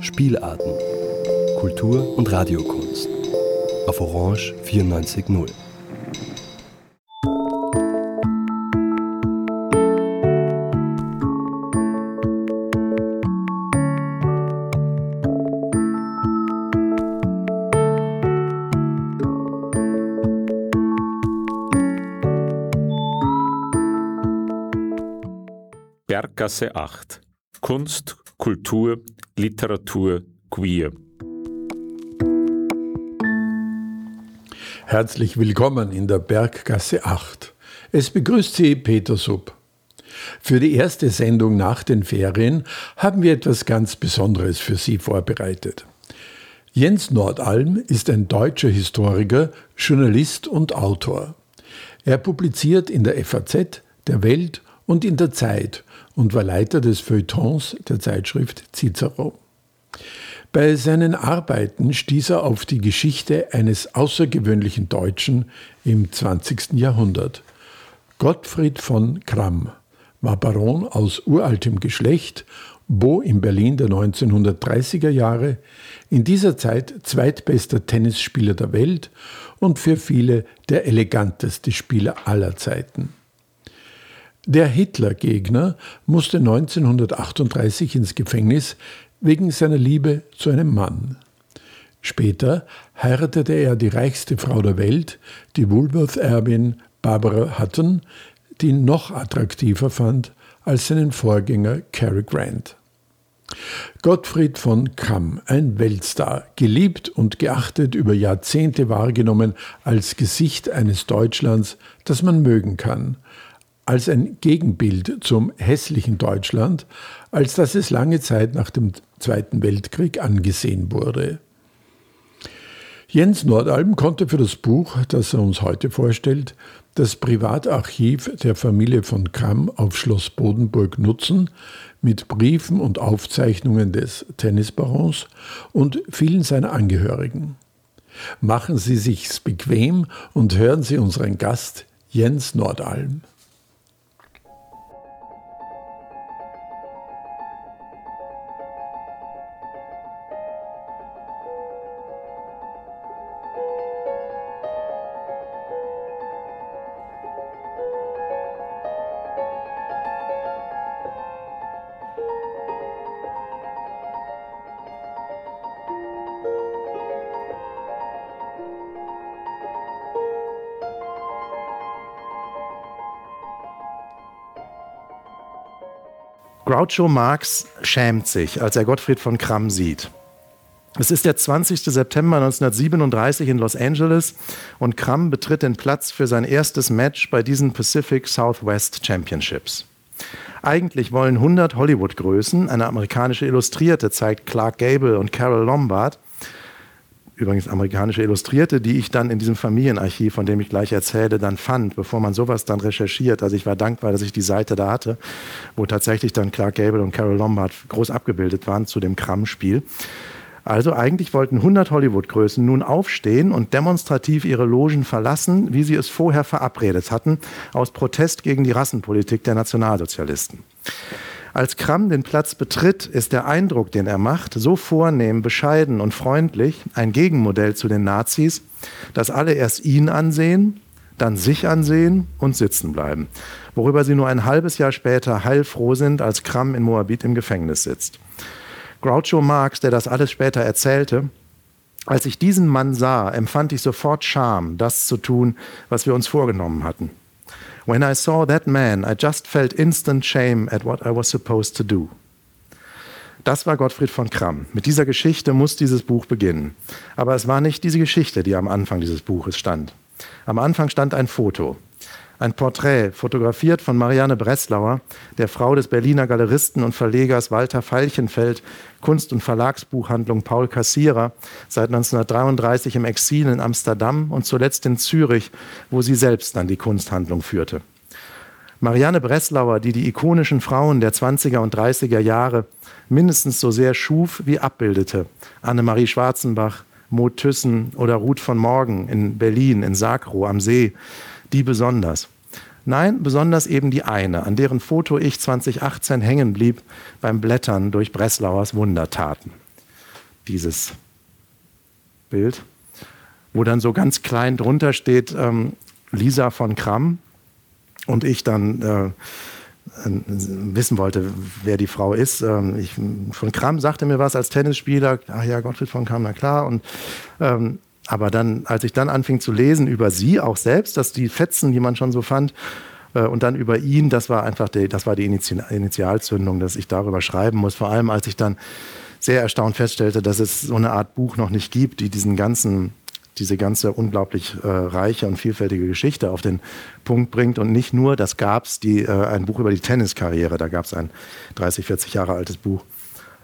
Spielarten, Kultur und Radiokunst auf Orange 94.0. Berggasse 8. Kunst, Kultur, Literatur, Queer. Herzlich willkommen in der Berggasse 8. Es begrüßt Sie Peter Sub. Für die erste Sendung nach den Ferien haben wir etwas ganz Besonderes für Sie vorbereitet. Jens Nordalm ist ein deutscher Historiker, Journalist und Autor. Er publiziert in der FAZ, der Welt und in der Zeit und war Leiter des Feuilletons der Zeitschrift Cicero. Bei seinen Arbeiten stieß er auf die Geschichte eines außergewöhnlichen Deutschen im 20. Jahrhundert. Gottfried von Kramm war Baron aus uraltem Geschlecht, Beau in Berlin der 1930er Jahre, in dieser Zeit zweitbester Tennisspieler der Welt und für viele der eleganteste Spieler aller Zeiten. Der Hitler-Gegner musste 1938 ins Gefängnis wegen seiner Liebe zu einem Mann. Später heiratete er die reichste Frau der Welt, die Woolworth-Erbin Barbara Hutton, die ihn noch attraktiver fand als seinen Vorgänger Cary Grant. Gottfried von Kamm, ein Weltstar, geliebt und geachtet über Jahrzehnte wahrgenommen als Gesicht eines Deutschlands, das man mögen kann, als ein Gegenbild zum hässlichen Deutschland, als dass es lange Zeit nach dem Zweiten Weltkrieg angesehen wurde. Jens Nordalm konnte für das Buch, das er uns heute vorstellt, das Privatarchiv der Familie von Kramm auf Schloss Bodenburg nutzen, mit Briefen und Aufzeichnungen des Tennisbarons und vielen seiner Angehörigen. Machen Sie sich's bequem und hören Sie unseren Gast Jens Nordalm. Groucho Marx schämt sich, als er Gottfried von Kramm sieht. Es ist der 20. September 1937 in Los Angeles und Kramm betritt den Platz für sein erstes Match bei diesen Pacific Southwest Championships. Eigentlich wollen 100 Hollywood-Größen, eine amerikanische Illustrierte zeigt Clark Gable und Carol Lombard, übrigens amerikanische Illustrierte, die ich dann in diesem Familienarchiv, von dem ich gleich erzähle, dann fand, bevor man sowas dann recherchiert. Also ich war dankbar, dass ich die Seite da hatte, wo tatsächlich dann Clark Gable und Carol Lombard groß abgebildet waren zu dem Kram-Spiel. Also eigentlich wollten 100 Hollywood-Größen nun aufstehen und demonstrativ ihre Logen verlassen, wie sie es vorher verabredet hatten, aus Protest gegen die Rassenpolitik der Nationalsozialisten. Als Kramm den Platz betritt, ist der Eindruck, den er macht, so vornehm, bescheiden und freundlich, ein Gegenmodell zu den Nazis, dass alle erst ihn ansehen, dann sich ansehen und sitzen bleiben. Worüber sie nur ein halbes Jahr später heilfroh sind, als Kramm in Moabit im Gefängnis sitzt. Groucho Marx, der das alles später erzählte, als ich diesen Mann sah, empfand ich sofort Scham, das zu tun, was wir uns vorgenommen hatten. When I saw that man, I just felt instant shame at what I was supposed to do. Das war Gottfried von Kramm. Mit dieser Geschichte muss dieses Buch beginnen. Aber es war nicht diese Geschichte, die am Anfang dieses Buches stand. Am Anfang stand ein Foto. Ein Porträt, fotografiert von Marianne Breslauer, der Frau des Berliner Galeristen und Verlegers Walter Veilchenfeld, Kunst- und Verlagsbuchhandlung Paul Kassierer, seit 1933 im Exil in Amsterdam und zuletzt in Zürich, wo sie selbst dann die Kunsthandlung führte. Marianne Breslauer, die die ikonischen Frauen der 20er und 30er Jahre mindestens so sehr schuf wie abbildete. Annemarie Schwarzenbach, Maud Thyssen oder Ruth von Morgen in Berlin, in Sakro am See, die besonders. Nein, besonders eben die eine, an deren Foto ich 2018 hängen blieb beim Blättern durch Breslauers Wundertaten. Dieses Bild, wo dann so ganz klein drunter steht ähm, Lisa von Kramm und ich dann äh, wissen wollte, wer die Frau ist. Ähm, ich, von Kramm sagte mir was als Tennisspieler. Ach ja, Gottfried von Kramm, na klar. Und, ähm, aber dann, als ich dann anfing zu lesen über sie auch selbst, dass die Fetzen, die man schon so fand, äh, und dann über ihn, das war einfach die, das war die Initialzündung, dass ich darüber schreiben muss. Vor allem, als ich dann sehr erstaunt feststellte, dass es so eine Art Buch noch nicht gibt, die diesen ganzen diese ganze unglaublich äh, reiche und vielfältige Geschichte auf den Punkt bringt. Und nicht nur, das gab es, äh, ein Buch über die Tenniskarriere, da gab es ein 30, 40 Jahre altes Buch,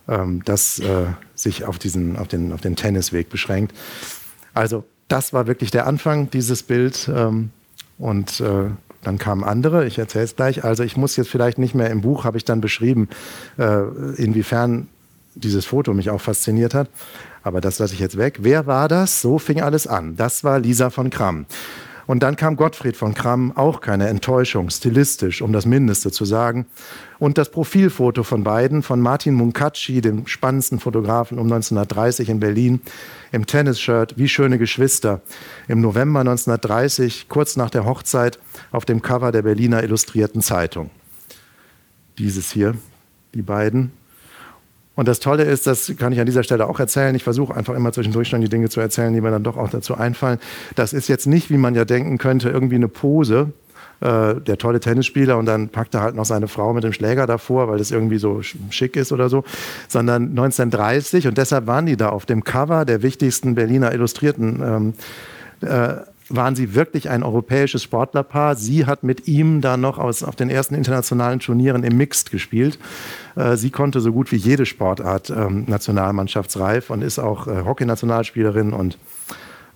ähm, das äh, sich auf, diesen, auf, den, auf den Tennisweg beschränkt. Also das war wirklich der Anfang, dieses Bild. Ähm, und äh, dann kamen andere, ich erzähle es gleich. Also ich muss jetzt vielleicht nicht mehr im Buch, habe ich dann beschrieben, äh, inwiefern dieses Foto mich auch fasziniert hat. Aber das lasse ich jetzt weg. Wer war das? So fing alles an. Das war Lisa von Kramm. Und dann kam Gottfried von Kramm, auch keine Enttäuschung, stilistisch, um das Mindeste zu sagen. Und das Profilfoto von beiden, von Martin Munkacci, dem spannendsten Fotografen um 1930 in Berlin, im Tennisshirt, wie schöne Geschwister, im November 1930, kurz nach der Hochzeit, auf dem Cover der Berliner Illustrierten Zeitung. Dieses hier, die beiden, und das Tolle ist, das kann ich an dieser Stelle auch erzählen, ich versuche einfach immer zwischendurch schon die Dinge zu erzählen, die mir dann doch auch dazu einfallen. Das ist jetzt nicht, wie man ja denken könnte, irgendwie eine Pose, äh, der tolle Tennisspieler und dann packt er halt noch seine Frau mit dem Schläger davor, weil das irgendwie so schick ist oder so, sondern 1930 und deshalb waren die da auf dem Cover der wichtigsten Berliner Illustrierten ähm, äh, waren sie wirklich ein europäisches Sportlerpaar. Sie hat mit ihm da noch aus, auf den ersten internationalen Turnieren im Mixed gespielt. Äh, sie konnte so gut wie jede Sportart ähm, nationalmannschaftsreif und ist auch äh, Hockey-Nationalspielerin und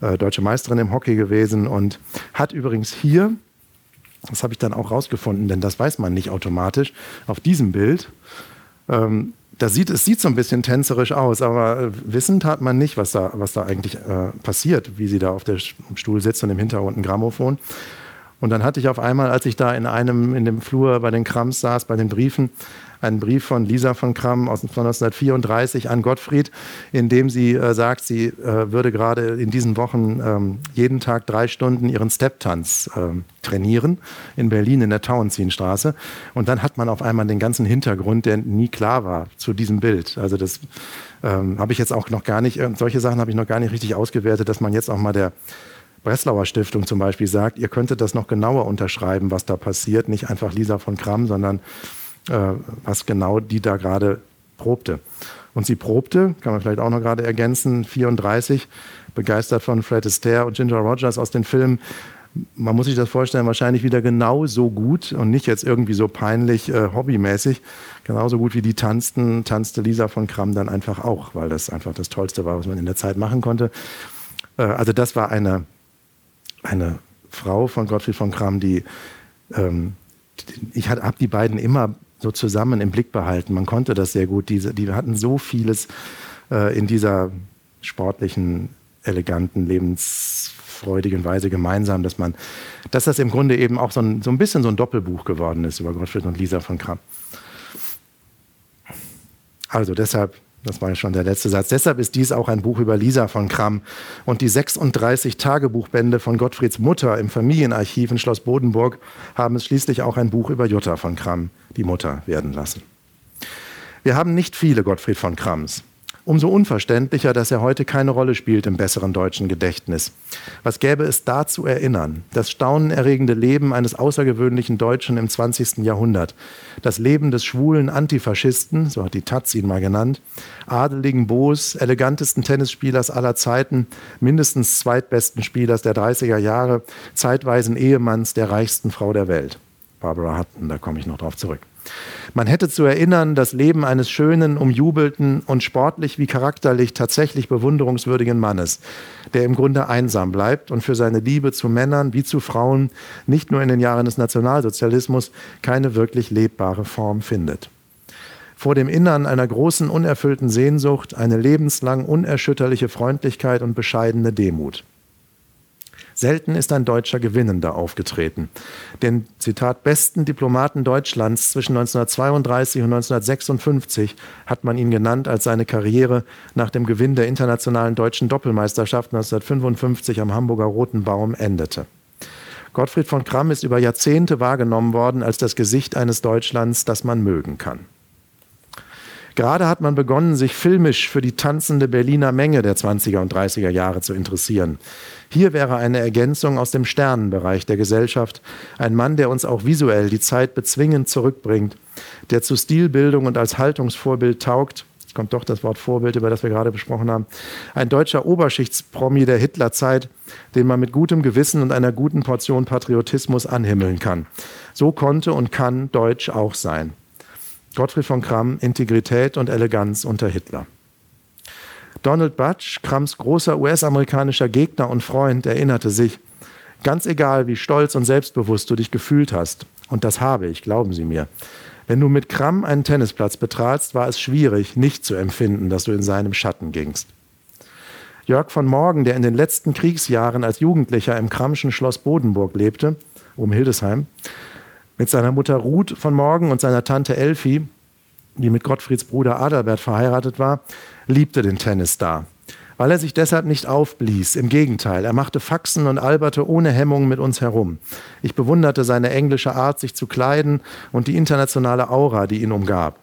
äh, deutsche Meisterin im Hockey gewesen und hat übrigens hier, das habe ich dann auch rausgefunden, denn das weiß man nicht automatisch, auf diesem Bild, ähm, da sieht, es sieht so ein bisschen tänzerisch aus, aber äh, wissend hat man nicht, was da, was da eigentlich äh, passiert, wie sie da auf dem Stuhl sitzt und im Hintergrund ein Grammophon. Und dann hatte ich auf einmal, als ich da in einem, in dem Flur bei den Krams saß, bei den Briefen, einen Brief von Lisa von Kramm aus 1934 an Gottfried, in dem sie äh, sagt, sie äh, würde gerade in diesen Wochen ähm, jeden Tag drei Stunden ihren Stepptanz äh, trainieren in Berlin in der Tauentzienstraße. Und dann hat man auf einmal den ganzen Hintergrund, der nie klar war zu diesem Bild. Also das ähm, habe ich jetzt auch noch gar nicht, äh, solche Sachen habe ich noch gar nicht richtig ausgewertet, dass man jetzt auch mal der Breslauer Stiftung zum Beispiel sagt, ihr könntet das noch genauer unterschreiben, was da passiert. Nicht einfach Lisa von Kramm, sondern äh, was genau die da gerade probte. Und sie probte, kann man vielleicht auch noch gerade ergänzen, 34, begeistert von Fred Astaire und Ginger Rogers aus den Filmen. Man muss sich das vorstellen, wahrscheinlich wieder genauso gut und nicht jetzt irgendwie so peinlich äh, hobbymäßig. Genauso gut wie die tanzten, tanzte Lisa von Kramm dann einfach auch, weil das einfach das Tollste war, was man in der Zeit machen konnte. Äh, also das war eine, eine Frau von Gottfried von Kramm, die ähm, ich habe die beiden immer so zusammen im Blick behalten. Man konnte das sehr gut. Diese, die hatten so vieles äh, in dieser sportlichen, eleganten, lebensfreudigen Weise gemeinsam, dass man, dass das im Grunde eben auch so ein, so ein bisschen so ein Doppelbuch geworden ist über Gottfried und Lisa von Kramm. Also deshalb das war schon der letzte Satz. Deshalb ist dies auch ein Buch über Lisa von Kramm. Und die 36 Tagebuchbände von Gottfrieds Mutter im Familienarchiv in Schloss Bodenburg haben es schließlich auch ein Buch über Jutta von Kramm, die Mutter, werden lassen. Wir haben nicht viele Gottfried von Kramms. Umso unverständlicher, dass er heute keine Rolle spielt im besseren deutschen Gedächtnis. Was gäbe es da zu erinnern? Das staunenerregende Leben eines außergewöhnlichen Deutschen im 20. Jahrhundert. Das Leben des schwulen Antifaschisten, so hat die Taz ihn mal genannt, adeligen Boos, elegantesten Tennisspielers aller Zeiten, mindestens zweitbesten Spielers der 30er Jahre, zeitweisen Ehemanns der reichsten Frau der Welt. Barbara Hutton, da komme ich noch drauf zurück. Man hätte zu erinnern, das Leben eines schönen, umjubelten und sportlich wie charakterlich tatsächlich bewunderungswürdigen Mannes, der im Grunde einsam bleibt und für seine Liebe zu Männern wie zu Frauen nicht nur in den Jahren des Nationalsozialismus keine wirklich lebbare Form findet. Vor dem Innern einer großen unerfüllten Sehnsucht eine lebenslang unerschütterliche Freundlichkeit und bescheidene Demut. Selten ist ein Deutscher gewinnender aufgetreten. Den, Zitat, besten Diplomaten Deutschlands zwischen 1932 und 1956 hat man ihn genannt, als seine Karriere nach dem Gewinn der internationalen deutschen Doppelmeisterschaft 1955 am Hamburger Roten Baum endete. Gottfried von Kramm ist über Jahrzehnte wahrgenommen worden als das Gesicht eines Deutschlands, das man mögen kann. Gerade hat man begonnen, sich filmisch für die tanzende Berliner Menge der 20er und 30er Jahre zu interessieren. Hier wäre eine Ergänzung aus dem Sternenbereich der Gesellschaft, ein Mann, der uns auch visuell die Zeit bezwingend zurückbringt, der zu Stilbildung und als Haltungsvorbild taugt, Jetzt kommt doch das Wort Vorbild, über das wir gerade besprochen haben, ein deutscher Oberschichtspromi der Hitlerzeit, den man mit gutem Gewissen und einer guten Portion Patriotismus anhimmeln kann. So konnte und kann Deutsch auch sein. Gottfried von Kramm, Integrität und Eleganz unter Hitler. Donald Butch, Kramms großer US-amerikanischer Gegner und Freund, erinnerte sich, ganz egal wie stolz und selbstbewusst du dich gefühlt hast, und das habe ich, glauben Sie mir, wenn du mit Kramm einen Tennisplatz betratst, war es schwierig, nicht zu empfinden, dass du in seinem Schatten gingst. Jörg von Morgen, der in den letzten Kriegsjahren als Jugendlicher im Krammschen Schloss Bodenburg lebte, um Hildesheim, mit seiner Mutter Ruth von Morgen und seiner Tante Elfi, die mit Gottfrieds Bruder Adalbert verheiratet war, liebte den Tennisstar. Weil er sich deshalb nicht aufblies. Im Gegenteil, er machte Faxen und alberte ohne Hemmung mit uns herum. Ich bewunderte seine englische Art, sich zu kleiden und die internationale Aura, die ihn umgab.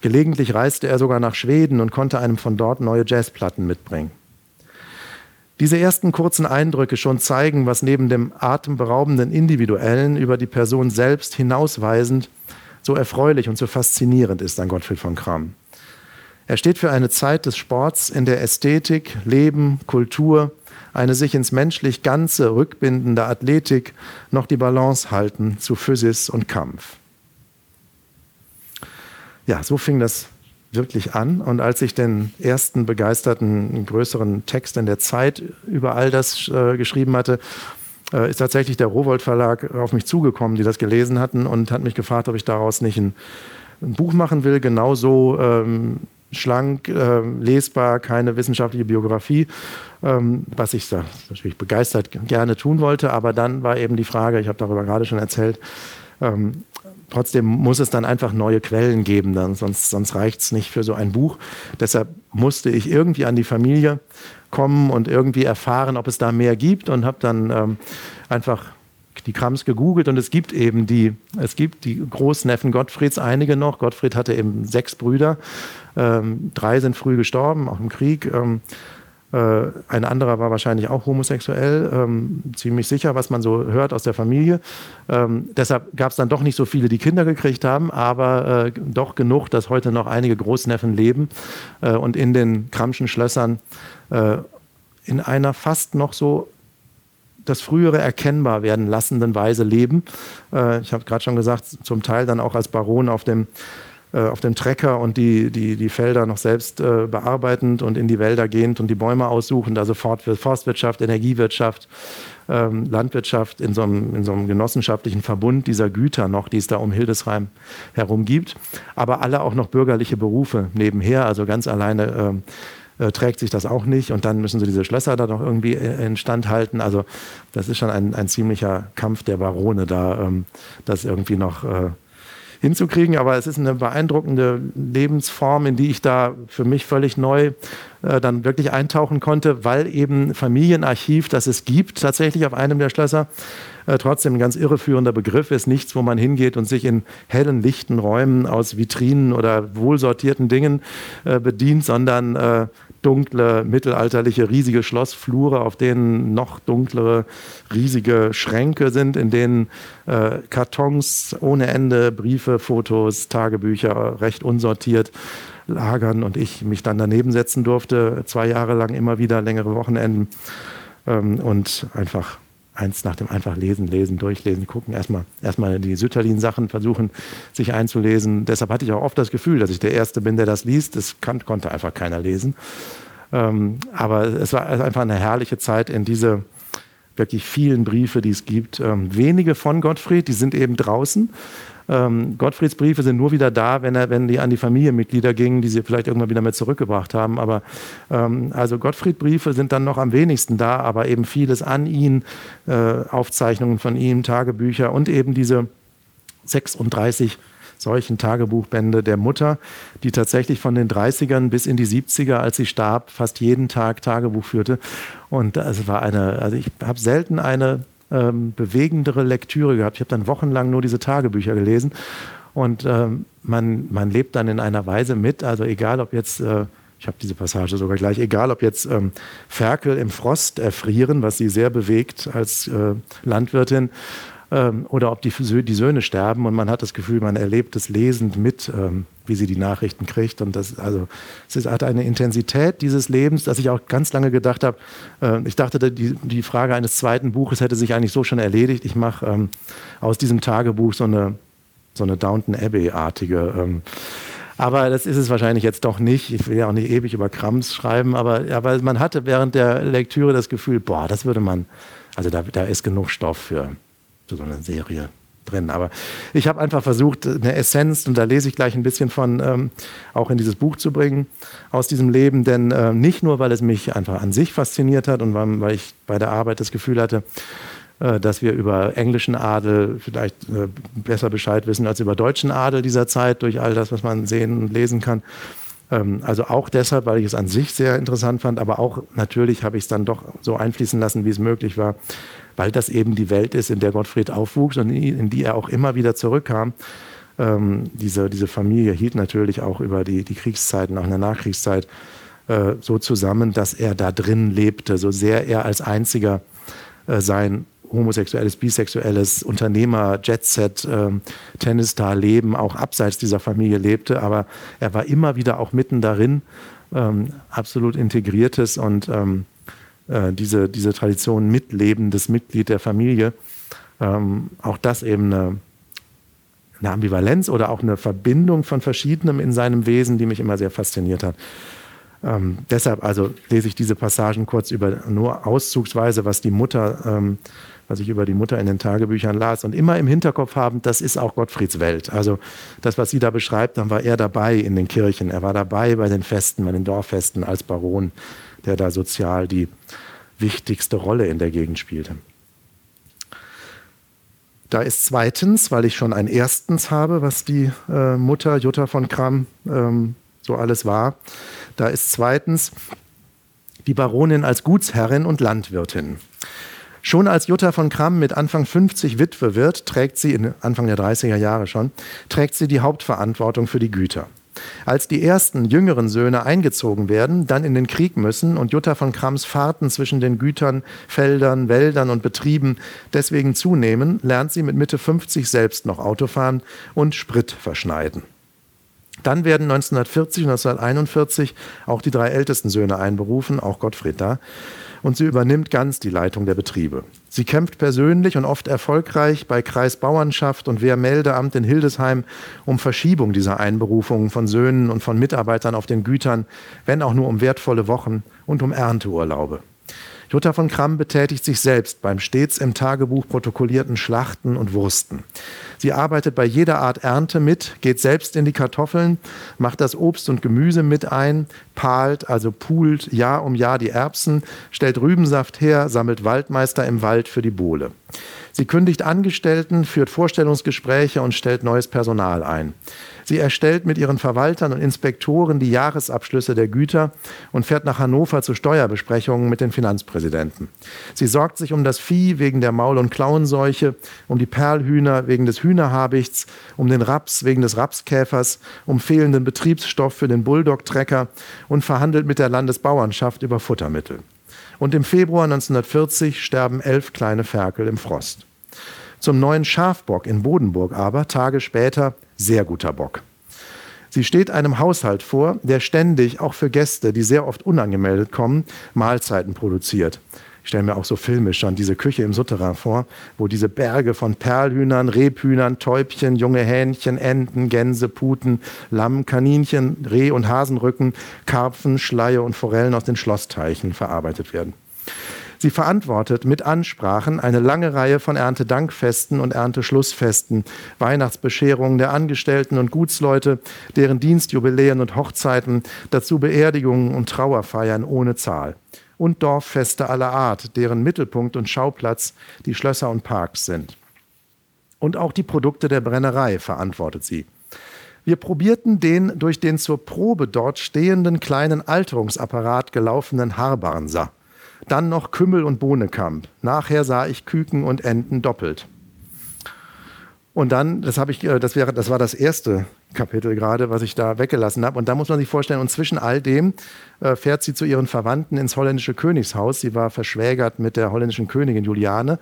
Gelegentlich reiste er sogar nach Schweden und konnte einem von dort neue Jazzplatten mitbringen. Diese ersten kurzen Eindrücke schon zeigen, was neben dem atemberaubenden Individuellen über die Person selbst hinausweisend so erfreulich und so faszinierend ist an Gottfried von Kramm. Er steht für eine Zeit des Sports, in der Ästhetik, Leben, Kultur, eine sich ins menschlich Ganze rückbindende Athletik noch die Balance halten zu Physis und Kampf. Ja, so fing das wirklich an. Und als ich den ersten begeisterten, größeren Text in der Zeit über all das äh, geschrieben hatte, äh, ist tatsächlich der Rowold Verlag auf mich zugekommen, die das gelesen hatten und hat mich gefragt, ob ich daraus nicht ein, ein Buch machen will, genauso ähm, schlank, äh, lesbar, keine wissenschaftliche Biografie, ähm, was ich da natürlich begeistert gerne tun wollte. Aber dann war eben die Frage, ich habe darüber gerade schon erzählt, ähm, Trotzdem muss es dann einfach neue Quellen geben, dann, sonst, sonst reicht es nicht für so ein Buch. Deshalb musste ich irgendwie an die Familie kommen und irgendwie erfahren, ob es da mehr gibt und habe dann ähm, einfach die Krams gegoogelt und es gibt eben die, es gibt die Großneffen Gottfrieds, einige noch. Gottfried hatte eben sechs Brüder, ähm, drei sind früh gestorben, auch im Krieg. Ähm, äh, ein anderer war wahrscheinlich auch homosexuell, ähm, ziemlich sicher, was man so hört aus der Familie. Ähm, deshalb gab es dann doch nicht so viele, die Kinder gekriegt haben, aber äh, doch genug, dass heute noch einige Großneffen leben äh, und in den Kramschen Schlössern äh, in einer fast noch so das frühere erkennbar werden lassenden Weise leben. Äh, ich habe gerade schon gesagt, zum Teil dann auch als Baron auf dem äh, auf dem Trecker und die, die, die Felder noch selbst äh, bearbeitend und in die Wälder gehend und die Bäume aussuchend, also Forstwirtschaft, Energiewirtschaft, ähm, Landwirtschaft in so, einem, in so einem genossenschaftlichen Verbund dieser Güter noch, die es da um Hildesheim herum gibt, aber alle auch noch bürgerliche Berufe nebenher, also ganz alleine äh, äh, trägt sich das auch nicht und dann müssen sie diese Schlösser da noch irgendwie äh, instand halten. Also das ist schon ein, ein ziemlicher Kampf der Barone da, ähm, das irgendwie noch äh, hinzukriegen. Aber es ist eine beeindruckende Lebensform, in die ich da für mich völlig neu äh, dann wirklich eintauchen konnte, weil eben Familienarchiv, das es gibt, tatsächlich auf einem der Schlösser, äh, trotzdem ein ganz irreführender Begriff ist. Nichts, wo man hingeht und sich in hellen, lichten Räumen aus Vitrinen oder wohlsortierten Dingen äh, bedient, sondern äh, dunkle, mittelalterliche, riesige Schlossflure, auf denen noch dunklere, riesige Schränke sind, in denen äh, Kartons ohne Ende, Briefe, Fotos, Tagebücher recht unsortiert lagern und ich mich dann daneben setzen durfte, zwei Jahre lang immer wieder längere Wochenenden ähm, und einfach eins nach dem einfach lesen, lesen, durchlesen, gucken, erstmal erstmal die Sütterlin-Sachen versuchen, sich einzulesen. Deshalb hatte ich auch oft das Gefühl, dass ich der Erste bin, der das liest. Das kann, konnte einfach keiner lesen. Ähm, aber es war einfach eine herrliche Zeit in diese wirklich vielen Briefe, die es gibt. Ähm, wenige von Gottfried, die sind eben draußen. Ähm, Gottfrieds Briefe sind nur wieder da, wenn, er, wenn die an die Familienmitglieder gingen, die sie vielleicht irgendwann wieder mit zurückgebracht haben. Aber ähm, also Gottfried Briefe sind dann noch am wenigsten da, aber eben vieles an ihn, äh, Aufzeichnungen von ihm, Tagebücher und eben diese 36 solchen Tagebuchbände der Mutter, die tatsächlich von den 30ern bis in die 70er, als sie starb, fast jeden Tag Tagebuch führte. Und es war eine, also ich habe selten eine ähm, bewegendere Lektüre gehabt. Ich habe dann wochenlang nur diese Tagebücher gelesen und ähm, man, man lebt dann in einer Weise mit, also egal ob jetzt, äh, ich habe diese Passage sogar gleich, egal ob jetzt ähm, Ferkel im Frost erfrieren, was sie sehr bewegt als äh, Landwirtin, ähm, oder ob die, die, Söhne sterben und man hat das Gefühl, man erlebt es lesend mit, ähm, wie sie die Nachrichten kriegt. Und das, also, es hat eine Intensität dieses Lebens, dass ich auch ganz lange gedacht habe, äh, ich dachte, die, die, Frage eines zweiten Buches hätte sich eigentlich so schon erledigt. Ich mache ähm, aus diesem Tagebuch so eine, so eine Downton Abbey-artige. Aber das ist es wahrscheinlich jetzt doch nicht. Ich will ja auch nicht ewig über Krams schreiben, aber, aber man hatte während der Lektüre das Gefühl, boah, das würde man, also da, da ist genug Stoff für so eine Serie drin. Aber ich habe einfach versucht, eine Essenz, und da lese ich gleich ein bisschen von, ähm, auch in dieses Buch zu bringen, aus diesem Leben. Denn äh, nicht nur, weil es mich einfach an sich fasziniert hat und weil, weil ich bei der Arbeit das Gefühl hatte, äh, dass wir über englischen Adel vielleicht äh, besser Bescheid wissen als über deutschen Adel dieser Zeit, durch all das, was man sehen und lesen kann. Ähm, also auch deshalb, weil ich es an sich sehr interessant fand, aber auch natürlich habe ich es dann doch so einfließen lassen, wie es möglich war, weil das eben die Welt ist, in der Gottfried aufwuchs und in die er auch immer wieder zurückkam. Ähm, diese, diese Familie hielt natürlich auch über die, die Kriegszeiten, auch in der Nachkriegszeit, äh, so zusammen, dass er da drin lebte, so sehr er als einziger äh, sein homosexuelles, bisexuelles Unternehmer, Jetset, ähm, Tennisstar-Leben auch abseits dieser Familie lebte. Aber er war immer wieder auch mitten darin, ähm, absolut integriertes und ähm, äh, diese, diese Tradition mitlebendes Mitglied der Familie, ähm, auch das eben eine, eine Ambivalenz oder auch eine Verbindung von Verschiedenem in seinem Wesen, die mich immer sehr fasziniert hat. Ähm, deshalb also lese ich diese Passagen kurz über nur auszugsweise, was die Mutter, ähm, was ich über die Mutter in den Tagebüchern las und immer im Hinterkopf haben, das ist auch Gottfrieds Welt. Also das, was sie da beschreibt, dann war er dabei in den Kirchen, er war dabei bei den Festen, bei den Dorffesten als Baron der da sozial die wichtigste Rolle in der Gegend spielte. Da ist zweitens, weil ich schon ein Erstens habe, was die äh, Mutter Jutta von Kramm ähm, so alles war, da ist zweitens die Baronin als Gutsherrin und Landwirtin. Schon als Jutta von Kramm mit Anfang 50 Witwe wird, trägt sie, in Anfang der 30er Jahre schon, trägt sie die Hauptverantwortung für die Güter. Als die ersten jüngeren Söhne eingezogen werden, dann in den Krieg müssen und Jutta von Krams Fahrten zwischen den Gütern, Feldern, Wäldern und Betrieben deswegen zunehmen, lernt sie mit Mitte 50 selbst noch Autofahren und Sprit verschneiden. Dann werden 1940 und 1941 auch die drei ältesten Söhne einberufen, auch Gottfried da und sie übernimmt ganz die Leitung der Betriebe. Sie kämpft persönlich und oft erfolgreich bei Kreisbauernschaft und Wehrmeldeamt in Hildesheim um Verschiebung dieser Einberufungen von Söhnen und von Mitarbeitern auf den Gütern, wenn auch nur um wertvolle Wochen und um Ernteurlaube. Jutta von Kramm betätigt sich selbst beim stets im Tagebuch protokollierten Schlachten und Wursten. Sie arbeitet bei jeder Art Ernte mit, geht selbst in die Kartoffeln, macht das Obst und Gemüse mit ein, pahlt, also poolt Jahr um Jahr die Erbsen, stellt Rübensaft her, sammelt Waldmeister im Wald für die Bohle. Sie kündigt Angestellten, führt Vorstellungsgespräche und stellt neues Personal ein. Sie erstellt mit ihren Verwaltern und Inspektoren die Jahresabschlüsse der Güter und fährt nach Hannover zu Steuerbesprechungen mit den Finanzpräsidenten. Sie sorgt sich um das Vieh wegen der Maul- und Klauenseuche, um die Perlhühner wegen des Hühnerhabichts, um den Raps wegen des Rapskäfers, um fehlenden Betriebsstoff für den Bulldog-Trecker und verhandelt mit der Landesbauernschaft über Futtermittel. Und im Februar 1940 sterben elf kleine Ferkel im Frost. Zum neuen Schafbock in Bodenburg aber, Tage später, sehr guter Bock. Sie steht einem Haushalt vor, der ständig, auch für Gäste, die sehr oft unangemeldet kommen, Mahlzeiten produziert. Ich stelle mir auch so filmisch schon diese Küche im Souterrain vor, wo diese Berge von Perlhühnern, Rebhühnern, Täubchen, junge Hähnchen, Enten, Gänse, Puten, Lamm, Kaninchen, Reh- und Hasenrücken, Karpfen, Schleie und Forellen aus den Schlossteichen verarbeitet werden. Sie verantwortet mit Ansprachen eine lange Reihe von Erntedankfesten und Ernteschlussfesten, Weihnachtsbescherungen der Angestellten und Gutsleute, deren Dienstjubiläen und Hochzeiten, dazu Beerdigungen und Trauerfeiern ohne Zahl. Und Dorffeste aller Art, deren Mittelpunkt und Schauplatz die Schlösser und Parks sind. Und auch die Produkte der Brennerei verantwortet sie. Wir probierten den durch den zur Probe dort stehenden kleinen Alterungsapparat gelaufenen Harbarnser. Dann noch Kümmel und Bohnekamp. Nachher sah ich Küken und Enten doppelt. Und dann, das habe ich, äh, das wäre, das war das erste Kapitel gerade, was ich da weggelassen habe. Und da muss man sich vorstellen, und zwischen all dem äh, fährt sie zu ihren Verwandten ins holländische Königshaus. Sie war verschwägert mit der holländischen Königin Juliane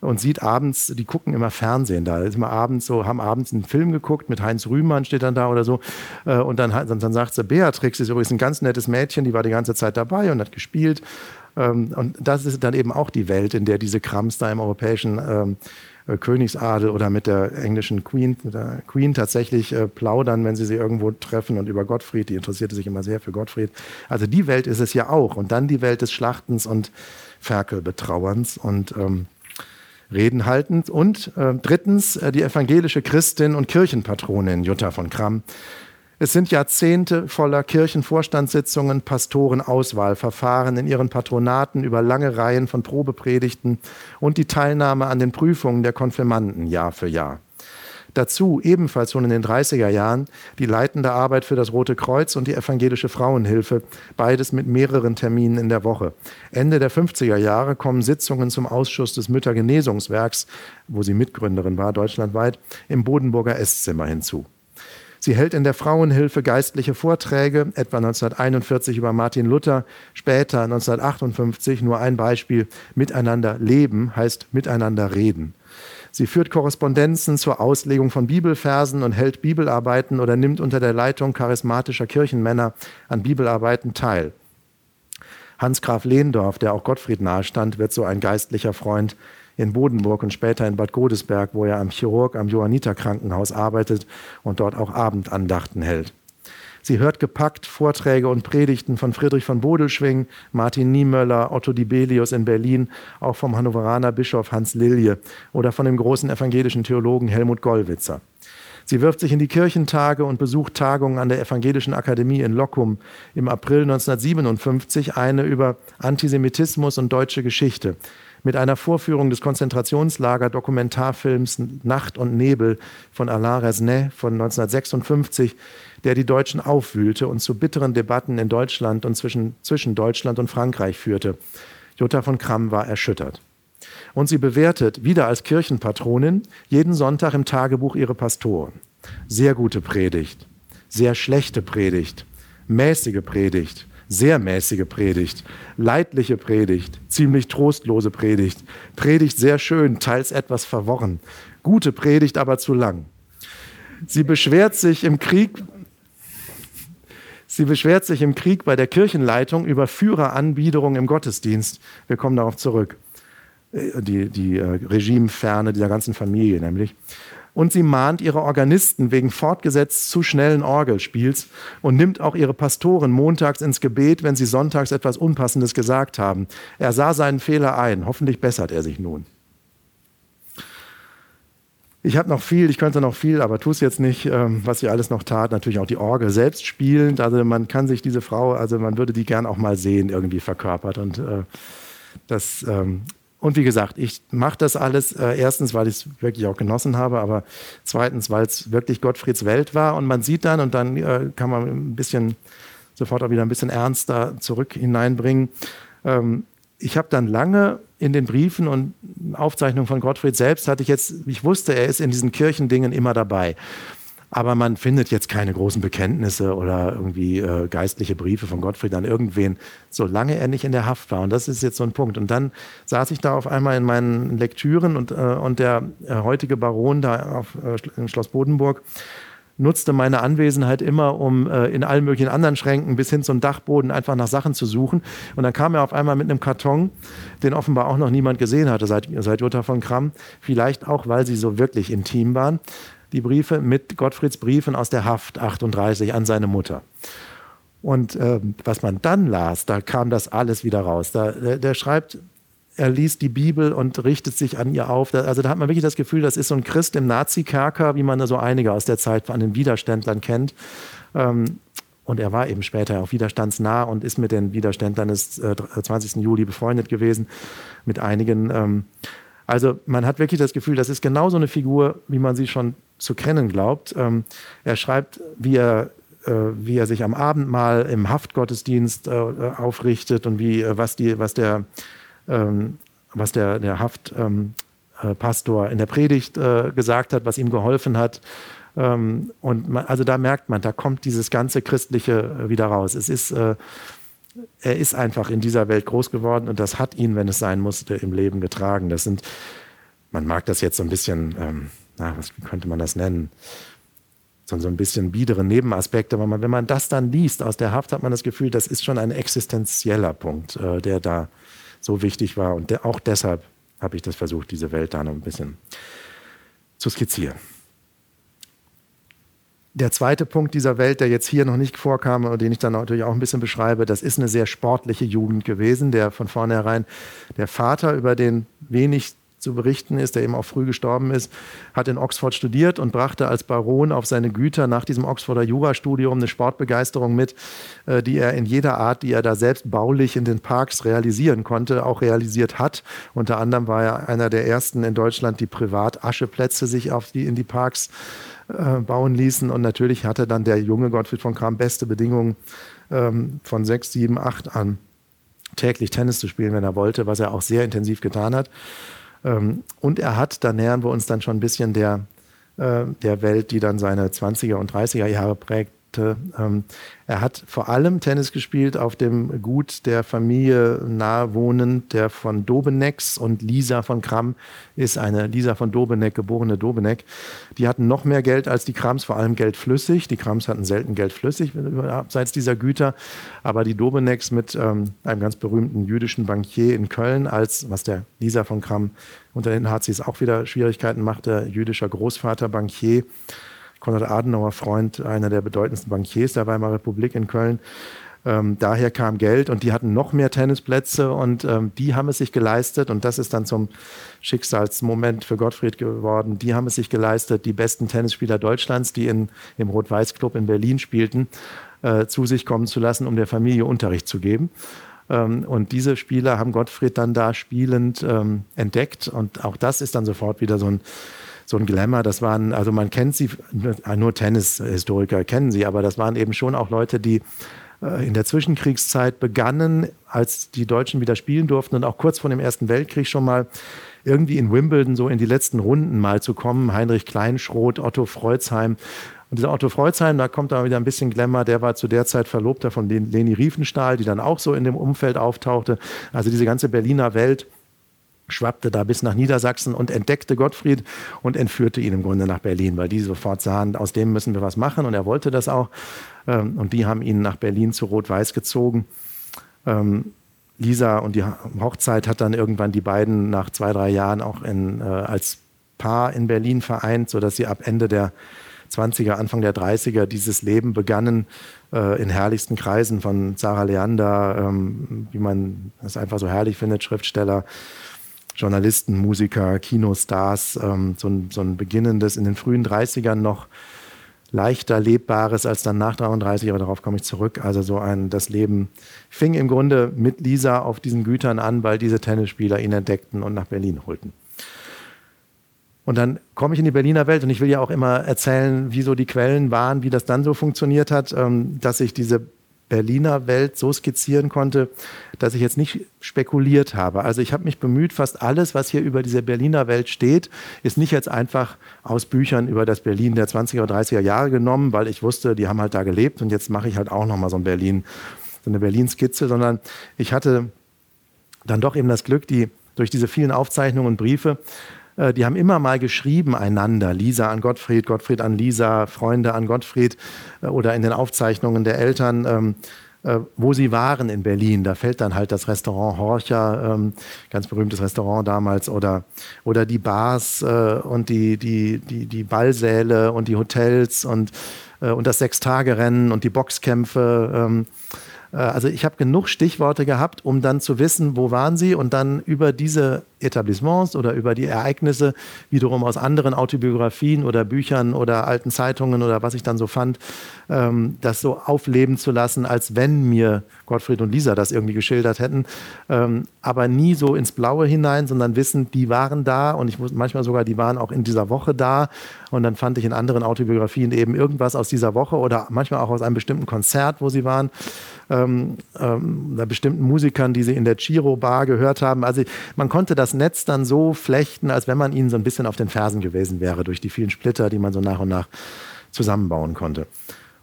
und sieht abends, die gucken immer Fernsehen da. Ist immer abends so, haben abends einen Film geguckt mit Heinz Rühmann steht dann da oder so. Äh, und dann, dann, dann sagt sie, Beatrix ist übrigens ein ganz nettes Mädchen, die war die ganze Zeit dabei und hat gespielt. Ähm, und das ist dann eben auch die Welt, in der diese Krams da im europäischen ähm, äh, Königsadel oder mit der englischen Queen, der Queen tatsächlich äh, plaudern, wenn sie sie irgendwo treffen und über Gottfried, die interessierte sich immer sehr für Gottfried. Also die Welt ist es ja auch. Und dann die Welt des Schlachtens und Ferkelbetrauerns und ähm, Reden haltend. Und äh, drittens äh, die evangelische Christin und Kirchenpatronin Jutta von Kramm, es sind Jahrzehnte voller Kirchenvorstandssitzungen, Pastorenauswahlverfahren in ihren Patronaten über lange Reihen von Probepredigten und die Teilnahme an den Prüfungen der Konfirmanden Jahr für Jahr. Dazu ebenfalls schon in den 30er Jahren die leitende Arbeit für das Rote Kreuz und die evangelische Frauenhilfe, beides mit mehreren Terminen in der Woche. Ende der 50er Jahre kommen Sitzungen zum Ausschuss des Müttergenesungswerks, wo sie Mitgründerin war, deutschlandweit, im Bodenburger Esszimmer hinzu. Sie hält in der Frauenhilfe geistliche Vorträge, etwa 1941 über Martin Luther, später 1958 nur ein Beispiel, Miteinander leben heißt miteinander reden. Sie führt Korrespondenzen zur Auslegung von Bibelversen und hält Bibelarbeiten oder nimmt unter der Leitung charismatischer Kirchenmänner an Bibelarbeiten teil. Hans Graf Lehndorf, der auch Gottfried nahestand, wird so ein geistlicher Freund in Bodenburg und später in Bad Godesberg, wo er am Chirurg am Johanniter Krankenhaus arbeitet und dort auch Abendandachten hält. Sie hört gepackt Vorträge und Predigten von Friedrich von Bodelschwing, Martin Niemöller, Otto Dibelius in Berlin, auch vom Hannoveraner Bischof Hans Lilje oder von dem großen evangelischen Theologen Helmut Gollwitzer. Sie wirft sich in die Kirchentage und besucht Tagungen an der Evangelischen Akademie in Lockum. Im April 1957 eine über Antisemitismus und deutsche Geschichte mit einer Vorführung des Konzentrationslager-Dokumentarfilms Nacht und Nebel von Alain Resnais von 1956, der die Deutschen aufwühlte und zu bitteren Debatten in Deutschland und zwischen, zwischen Deutschland und Frankreich führte. Jutta von Kramm war erschüttert. Und sie bewertet, wieder als Kirchenpatronin, jeden Sonntag im Tagebuch ihre Pastoren. Sehr gute Predigt, sehr schlechte Predigt, mäßige Predigt, sehr mäßige Predigt, leidliche Predigt, ziemlich trostlose Predigt, Predigt sehr schön, teils etwas verworren, gute Predigt aber zu lang. Sie beschwert sich im Krieg, Sie beschwert sich im Krieg bei der Kirchenleitung über Führeranbiederung im Gottesdienst. Wir kommen darauf zurück. Äh, die, die äh, Regimeferne dieser ganzen Familie nämlich und sie mahnt ihre Organisten wegen fortgesetzt zu schnellen Orgelspiels und nimmt auch ihre Pastoren montags ins Gebet, wenn sie sonntags etwas Unpassendes gesagt haben. Er sah seinen Fehler ein. Hoffentlich bessert er sich nun. Ich habe noch viel, ich könnte noch viel, aber tue es jetzt nicht, ähm, was sie alles noch tat. Natürlich auch die Orgel selbst spielend. Also man kann sich diese Frau, also man würde die gern auch mal sehen, irgendwie verkörpert. Und äh, das ähm, und wie gesagt, ich mache das alles äh, erstens, weil ich es wirklich auch genossen habe, aber zweitens, weil es wirklich Gottfrieds Welt war. Und man sieht dann, und dann äh, kann man ein bisschen sofort auch wieder ein bisschen ernster zurück hineinbringen. Ähm, ich habe dann lange in den Briefen und Aufzeichnungen von Gottfried selbst hatte ich jetzt, ich wusste, er ist in diesen Kirchendingen immer dabei aber man findet jetzt keine großen Bekenntnisse oder irgendwie äh, geistliche Briefe von Gottfried an irgendwen, solange er nicht in der Haft war. Und das ist jetzt so ein Punkt. Und dann saß ich da auf einmal in meinen Lektüren und, äh, und der äh, heutige Baron da auf, äh, in Schloss Bodenburg nutzte meine Anwesenheit immer, um äh, in allen möglichen anderen Schränken bis hin zum Dachboden einfach nach Sachen zu suchen. Und dann kam er auf einmal mit einem Karton, den offenbar auch noch niemand gesehen hatte seit, seit Jutta von Kramm. Vielleicht auch, weil sie so wirklich intim waren die Briefe mit Gottfrieds Briefen aus der Haft 38 an seine Mutter. Und äh, was man dann las, da kam das alles wieder raus. Da, der, der schreibt er liest die Bibel und richtet sich an ihr auf. Also da hat man wirklich das Gefühl, das ist so ein Christ im Nazi-Kerker, wie man da so einige aus der Zeit an den Widerständlern kennt. Ähm, und er war eben später auch widerstandsnah und ist mit den Widerständlern des 20. Äh, Juli befreundet gewesen, mit einigen. Ähm, also man hat wirklich das Gefühl, das ist genau so eine Figur, wie man sie schon zu kennen glaubt. Ähm, er schreibt, wie er äh, wie er sich am Abendmahl im Haftgottesdienst äh, aufrichtet und wie, was, die, was der, was der, der Haftpastor in der Predigt gesagt hat, was ihm geholfen hat. Ähm, und man, also da merkt man, da kommt dieses ganze Christliche äh, wieder raus. Es ist, äh, er ist einfach in dieser Welt groß geworden und das hat ihn, wenn es sein musste, im Leben getragen. Das sind, man mag das jetzt so ein bisschen, ähm, na, was könnte man das nennen? So, ein bisschen biedere Nebenaspekte, aber man, wenn man das dann liest aus der Haft, hat man das Gefühl, das ist schon ein existenzieller Punkt, äh, der da so wichtig war. Und der, auch deshalb habe ich das versucht, diese Welt da noch ein bisschen zu skizzieren. Der zweite Punkt dieser Welt, der jetzt hier noch nicht vorkam und den ich dann natürlich auch ein bisschen beschreibe, das ist eine sehr sportliche Jugend gewesen, der von vornherein der Vater, über den wenig zu berichten ist, der eben auch früh gestorben ist, hat in Oxford studiert und brachte als Baron auf seine Güter nach diesem Oxforder Jurastudium eine Sportbegeisterung mit, äh, die er in jeder Art, die er da selbst baulich in den Parks realisieren konnte, auch realisiert hat. Unter anderem war er einer der ersten in Deutschland, die privat Ascheplätze sich auf die, in die Parks äh, bauen ließen. Und natürlich hatte dann der junge Gottfried von Kram beste Bedingungen ähm, von sechs, sieben, acht an täglich Tennis zu spielen, wenn er wollte, was er auch sehr intensiv getan hat. Ähm, und er hat, da nähern wir uns dann schon ein bisschen der, äh, der Welt, die dann seine 20er und 30er Jahre prägt, ähm, er hat vor allem Tennis gespielt auf dem Gut der Familie nahe wohnend, der von Dobenex und Lisa von Kramm ist eine Lisa von Dobeneck, geborene Dobeneck. Die hatten noch mehr Geld als die Krams, vor allem Geld flüssig. Die Krams hatten selten Geld flüssig abseits dieser Güter. Aber die Dobenecks mit ähm, einem ganz berühmten jüdischen Bankier in Köln, als was der Lisa von Kramm unter den Nazis auch wieder Schwierigkeiten machte, jüdischer Großvater, Bankier Konrad Adenauer Freund, einer der bedeutendsten Bankiers der Weimarer Republik in Köln. Ähm, daher kam Geld und die hatten noch mehr Tennisplätze und ähm, die haben es sich geleistet und das ist dann zum Schicksalsmoment für Gottfried geworden. Die haben es sich geleistet, die besten Tennisspieler Deutschlands, die in, im Rot-Weiß-Club in Berlin spielten, äh, zu sich kommen zu lassen, um der Familie Unterricht zu geben. Ähm, und diese Spieler haben Gottfried dann da spielend ähm, entdeckt und auch das ist dann sofort wieder so ein so ein Glamour. Das waren, also man kennt sie, nur Tennishistoriker kennen sie, aber das waren eben schon auch Leute, die äh, in der Zwischenkriegszeit begannen, als die Deutschen wieder spielen durften und auch kurz vor dem Ersten Weltkrieg schon mal irgendwie in Wimbledon so in die letzten Runden mal zu kommen. Heinrich Kleinschroth, Otto Freuzheim. Und dieser Otto Freuzheim, da kommt da wieder ein bisschen Glamour, der war zu der Zeit Verlobter von Leni Riefenstahl, die dann auch so in dem Umfeld auftauchte. Also diese ganze Berliner Welt schwappte da bis nach Niedersachsen und entdeckte Gottfried und entführte ihn im Grunde nach Berlin, weil die sofort sahen, aus dem müssen wir was machen und er wollte das auch. Ähm, und die haben ihn nach Berlin zu Rot-Weiß gezogen. Ähm, Lisa und die Hochzeit hat dann irgendwann die beiden nach zwei, drei Jahren auch in, äh, als Paar in Berlin vereint, sodass sie ab Ende der 20er, Anfang der 30er dieses Leben begannen äh, in herrlichsten Kreisen von Sarah Leander, ähm, wie man es einfach so herrlich findet, Schriftsteller, Journalisten, Musiker, Kinostars, ähm, so, ein, so ein beginnendes, in den frühen 30ern noch leichter lebbares als dann nach 33, aber darauf komme ich zurück. Also so ein, das Leben fing im Grunde mit Lisa auf diesen Gütern an, weil diese Tennisspieler ihn entdeckten und nach Berlin holten. Und dann komme ich in die Berliner Welt und ich will ja auch immer erzählen, wie so die Quellen waren, wie das dann so funktioniert hat, ähm, dass ich diese Berliner Welt so skizzieren konnte, dass ich jetzt nicht spekuliert habe. Also ich habe mich bemüht, fast alles, was hier über diese Berliner Welt steht, ist nicht jetzt einfach aus Büchern über das Berlin der 20er oder 30er Jahre genommen, weil ich wusste, die haben halt da gelebt und jetzt mache ich halt auch nochmal so ein Berlin, so eine Berlin-Skizze, sondern ich hatte dann doch eben das Glück, die durch diese vielen Aufzeichnungen und Briefe äh, die haben immer mal geschrieben einander, Lisa an Gottfried, Gottfried an Lisa, Freunde an Gottfried äh, oder in den Aufzeichnungen der Eltern, ähm, äh, wo sie waren in Berlin. Da fällt dann halt das Restaurant Horcher, ähm, ganz berühmtes Restaurant damals, oder, oder die Bars und die, die, die, die Ballsäle und die Hotels und, und das Sechstagerennen und die Boxkämpfe. Ähm, Äh, also ich habe genug Stichworte gehabt, um dann zu wissen, wo waren sie und dann über diese Etablissements oder über die Ereignisse wiederum aus anderen Autobiografien oder Büchern oder alten Zeitungen oder was ich dann so fand, ähm, das so aufleben zu lassen, als wenn mir Gottfried und Lisa das irgendwie geschildert hätten, ähm, aber nie so ins Blaue hinein, sondern wissen, die waren da und ich wusste manchmal sogar, die waren auch in dieser Woche da und dann fand ich in anderen Autobiografien eben irgendwas aus dieser Woche oder manchmal auch aus einem bestimmten Konzert, wo sie waren ähm, ähm, bestimmten Musikern, die sie in der Chiro Bar gehört haben. Also man konnte das Netz dann so flechten, als wenn man ihnen so ein bisschen auf den Fersen gewesen wäre durch die vielen Splitter, die man so nach und nach zusammenbauen konnte.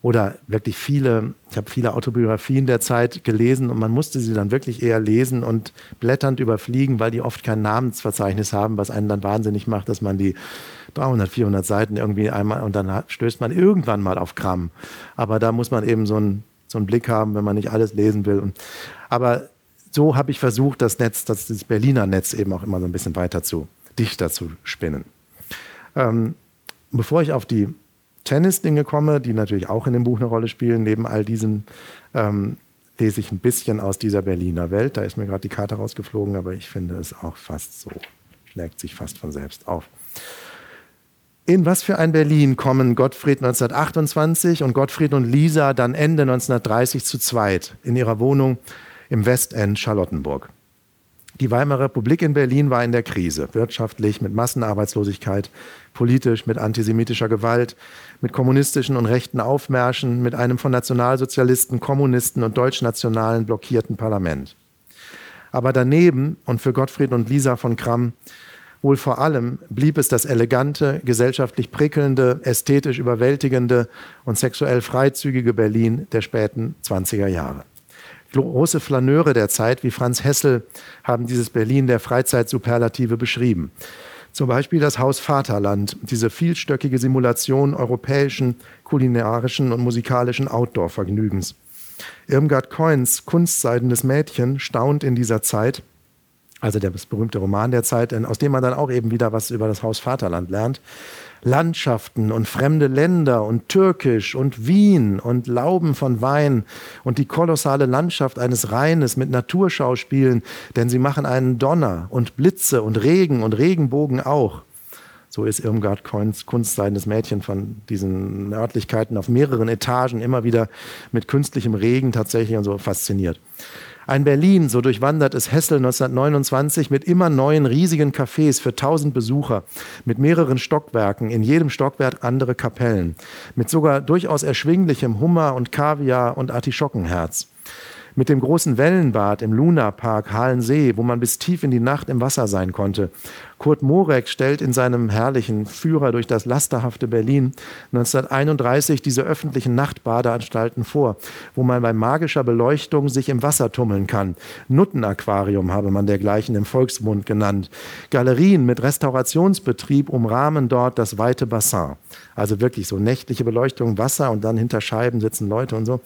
Oder wirklich viele, ich habe viele Autobiografien der Zeit gelesen und man musste sie dann wirklich eher lesen und blätternd überfliegen, weil die oft kein Namensverzeichnis haben, was einen dann wahnsinnig macht, dass man die 300, 400 Seiten irgendwie einmal und dann stößt man irgendwann mal auf Kram. Aber da muss man eben so ein so einen Blick haben, wenn man nicht alles lesen will. Und, aber so habe ich versucht, das Netz, das, das Berliner Netz eben auch immer so ein bisschen weiter zu, dichter zu spinnen. Ähm, bevor ich auf die Tennis-Dinge komme, die natürlich auch in dem Buch eine Rolle spielen, neben all diesen ähm, lese ich ein bisschen aus dieser Berliner Welt. Da ist mir gerade die Karte rausgeflogen, aber ich finde es auch fast so, schlägt sich fast von selbst auf. In was für ein Berlin kommen Gottfried 1928 und Gottfried und Lisa dann Ende 1930 zu zweit in ihrer Wohnung im Westend Charlottenburg. Die Weimarer Republik in Berlin war in der Krise, wirtschaftlich mit Massenarbeitslosigkeit, politisch mit antisemitischer Gewalt, mit kommunistischen und rechten Aufmärschen, mit einem von Nationalsozialisten, Kommunisten und Deutschnationalen blockierten Parlament. Aber daneben und für Gottfried und Lisa von Kramm Wohl vor allem blieb es das elegante, gesellschaftlich prickelnde, ästhetisch überwältigende und sexuell freizügige Berlin der späten 20er Jahre. Große Flaneure der Zeit wie Franz Hessel haben dieses Berlin der Freizeitsuperlative beschrieben. Zum Beispiel das Haus Vaterland, diese vielstöckige Simulation europäischen, kulinarischen und musikalischen Outdoor-Vergnügens. Irmgard Coins Kunstseidendes Mädchen staunt in dieser Zeit also der berühmte Roman der Zeit, aus dem man dann auch eben wieder was über das Haus Vaterland lernt. Landschaften und fremde Länder und Türkisch und Wien und Lauben von Wein und die kolossale Landschaft eines Rheines mit Naturschauspielen, denn sie machen einen Donner und Blitze und Regen und Regenbogen auch. So ist Irmgard Coins Kunstseitendes Mädchen von diesen Örtlichkeiten auf mehreren Etagen immer wieder mit künstlichem Regen tatsächlich und so fasziniert. Ein Berlin, so durchwandert es Hessel 1929 mit immer neuen riesigen Cafés für tausend Besucher, mit mehreren Stockwerken, in jedem Stockwerk andere Kapellen, mit sogar durchaus erschwinglichem Hummer und Kaviar und Artischockenherz mit dem großen Wellenbad im Lunapark Halensee, wo man bis tief in die Nacht im Wasser sein konnte. Kurt Morek stellt in seinem herrlichen Führer durch das lasterhafte Berlin 1931 diese öffentlichen Nachtbadeanstalten vor, wo man bei magischer Beleuchtung sich im Wasser tummeln kann. Nuttenaquarium habe man dergleichen im Volksmund genannt. Galerien mit Restaurationsbetrieb umrahmen dort das weite Bassin. Also wirklich so nächtliche Beleuchtung, Wasser und dann hinter Scheiben sitzen Leute und so.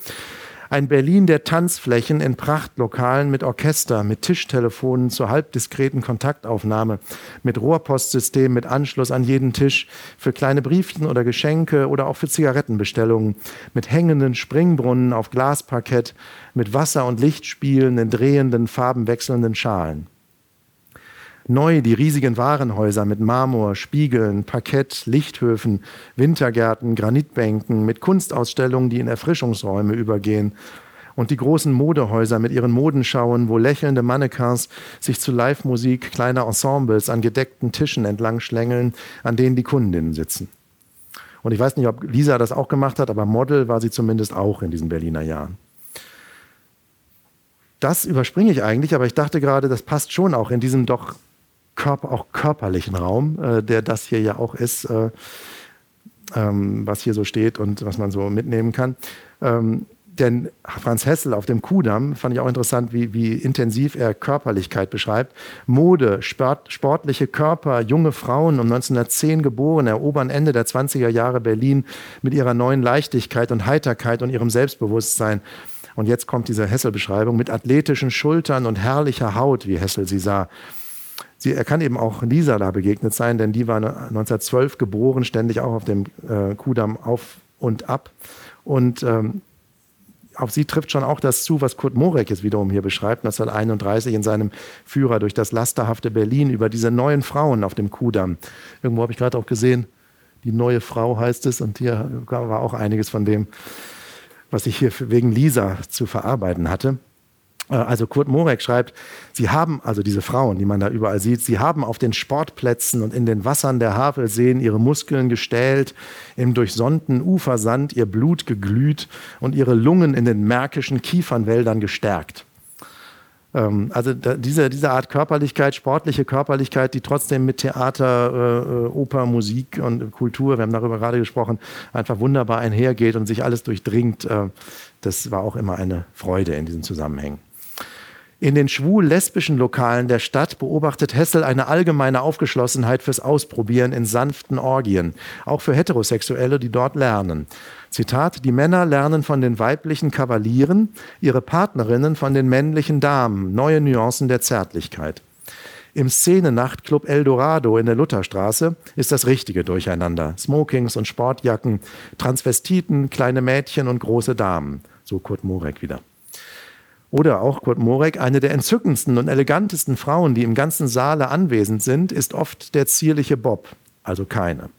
Ein Berlin der Tanzflächen in Prachtlokalen mit Orchester, mit Tischtelefonen zur halbdiskreten Kontaktaufnahme, mit Rohrpostsystem, mit Anschluss an jeden Tisch, für kleine Briefchen oder Geschenke oder auch für Zigarettenbestellungen, mit hängenden Springbrunnen auf Glasparkett, mit Wasser- und Lichtspielen in drehenden, farbenwechselnden Schalen. Neu die riesigen Warenhäuser mit Marmor, Spiegeln, Parkett, Lichthöfen, Wintergärten, Granitbänken, mit Kunstausstellungen, die in Erfrischungsräume übergehen. Und die großen Modehäuser mit ihren Modenschauen, wo lächelnde Mannequins sich zu Live-Musik kleiner Ensembles an gedeckten Tischen entlang schlängeln, an denen die Kundinnen sitzen. Und ich weiß nicht, ob Lisa das auch gemacht hat, aber Model war sie zumindest auch in diesen Berliner Jahren. Das überspringe ich eigentlich, aber ich dachte gerade, das passt schon auch in diesem doch Körper, auch körperlichen Raum, äh, der das hier ja auch ist, äh, ähm, was hier so steht und was man so mitnehmen kann. Ähm, denn Franz Hessel auf dem Kudamm fand ich auch interessant, wie, wie intensiv er Körperlichkeit beschreibt. Mode, Sport, sportliche Körper, junge Frauen um 1910 geboren, erobern Ende der 20er Jahre Berlin mit ihrer neuen Leichtigkeit und Heiterkeit und ihrem Selbstbewusstsein. Und jetzt kommt diese Hessel-Beschreibung mit athletischen Schultern und herrlicher Haut, wie Hessel sie sah. Sie, er kann eben auch Lisa da begegnet sein, denn die war 1912 geboren, ständig auch auf dem äh, Kudamm auf und ab. Und ähm, auf sie trifft schon auch das zu, was Kurt Morek jetzt wiederum hier beschreibt, 1931 in seinem Führer durch das lasterhafte Berlin über diese neuen Frauen auf dem Kudamm. Irgendwo habe ich gerade auch gesehen, die neue Frau heißt es und hier war auch einiges von dem, was ich hier wegen Lisa zu verarbeiten hatte. Äh, also Kurt Morek schreibt, sie haben, also diese Frauen, die man da überall sieht, sie haben auf den Sportplätzen und in den Wassern der Havelseen ihre Muskeln gestählt, im durchsonnten Ufersand ihr Blut geglüht und ihre Lungen in den märkischen Kiefernwäldern gestärkt. Ähm, also diese, diese Art Körperlichkeit, sportliche Körperlichkeit, die trotzdem mit Theater, äh, Oper, Musik und Kultur, wir haben darüber gerade gesprochen, einfach wunderbar einhergeht und sich alles durchdringt, äh, das war auch immer eine Freude in diesen Zusammenhängen. In den schwul-lesbischen Lokalen der Stadt beobachtet Hessel eine allgemeine Aufgeschlossenheit fürs Ausprobieren in sanften Orgien, auch für Heterosexuelle, die dort lernen. Zitat, die Männer lernen von den weiblichen Kavalieren, ihre Partnerinnen von den männlichen Damen, neue Nuancen der Zärtlichkeit. Im Szenenachtclub Eldorado in der Lutherstraße ist das richtige Durcheinander. Smokings und Sportjacken, Transvestiten, kleine Mädchen und große Damen. So Kurt Morek wieder. Oder auch Kurt Morek, eine der entzückendsten und elegantesten Frauen, die im ganzen Saale anwesend sind, ist oft der zierliche Bob, also keine.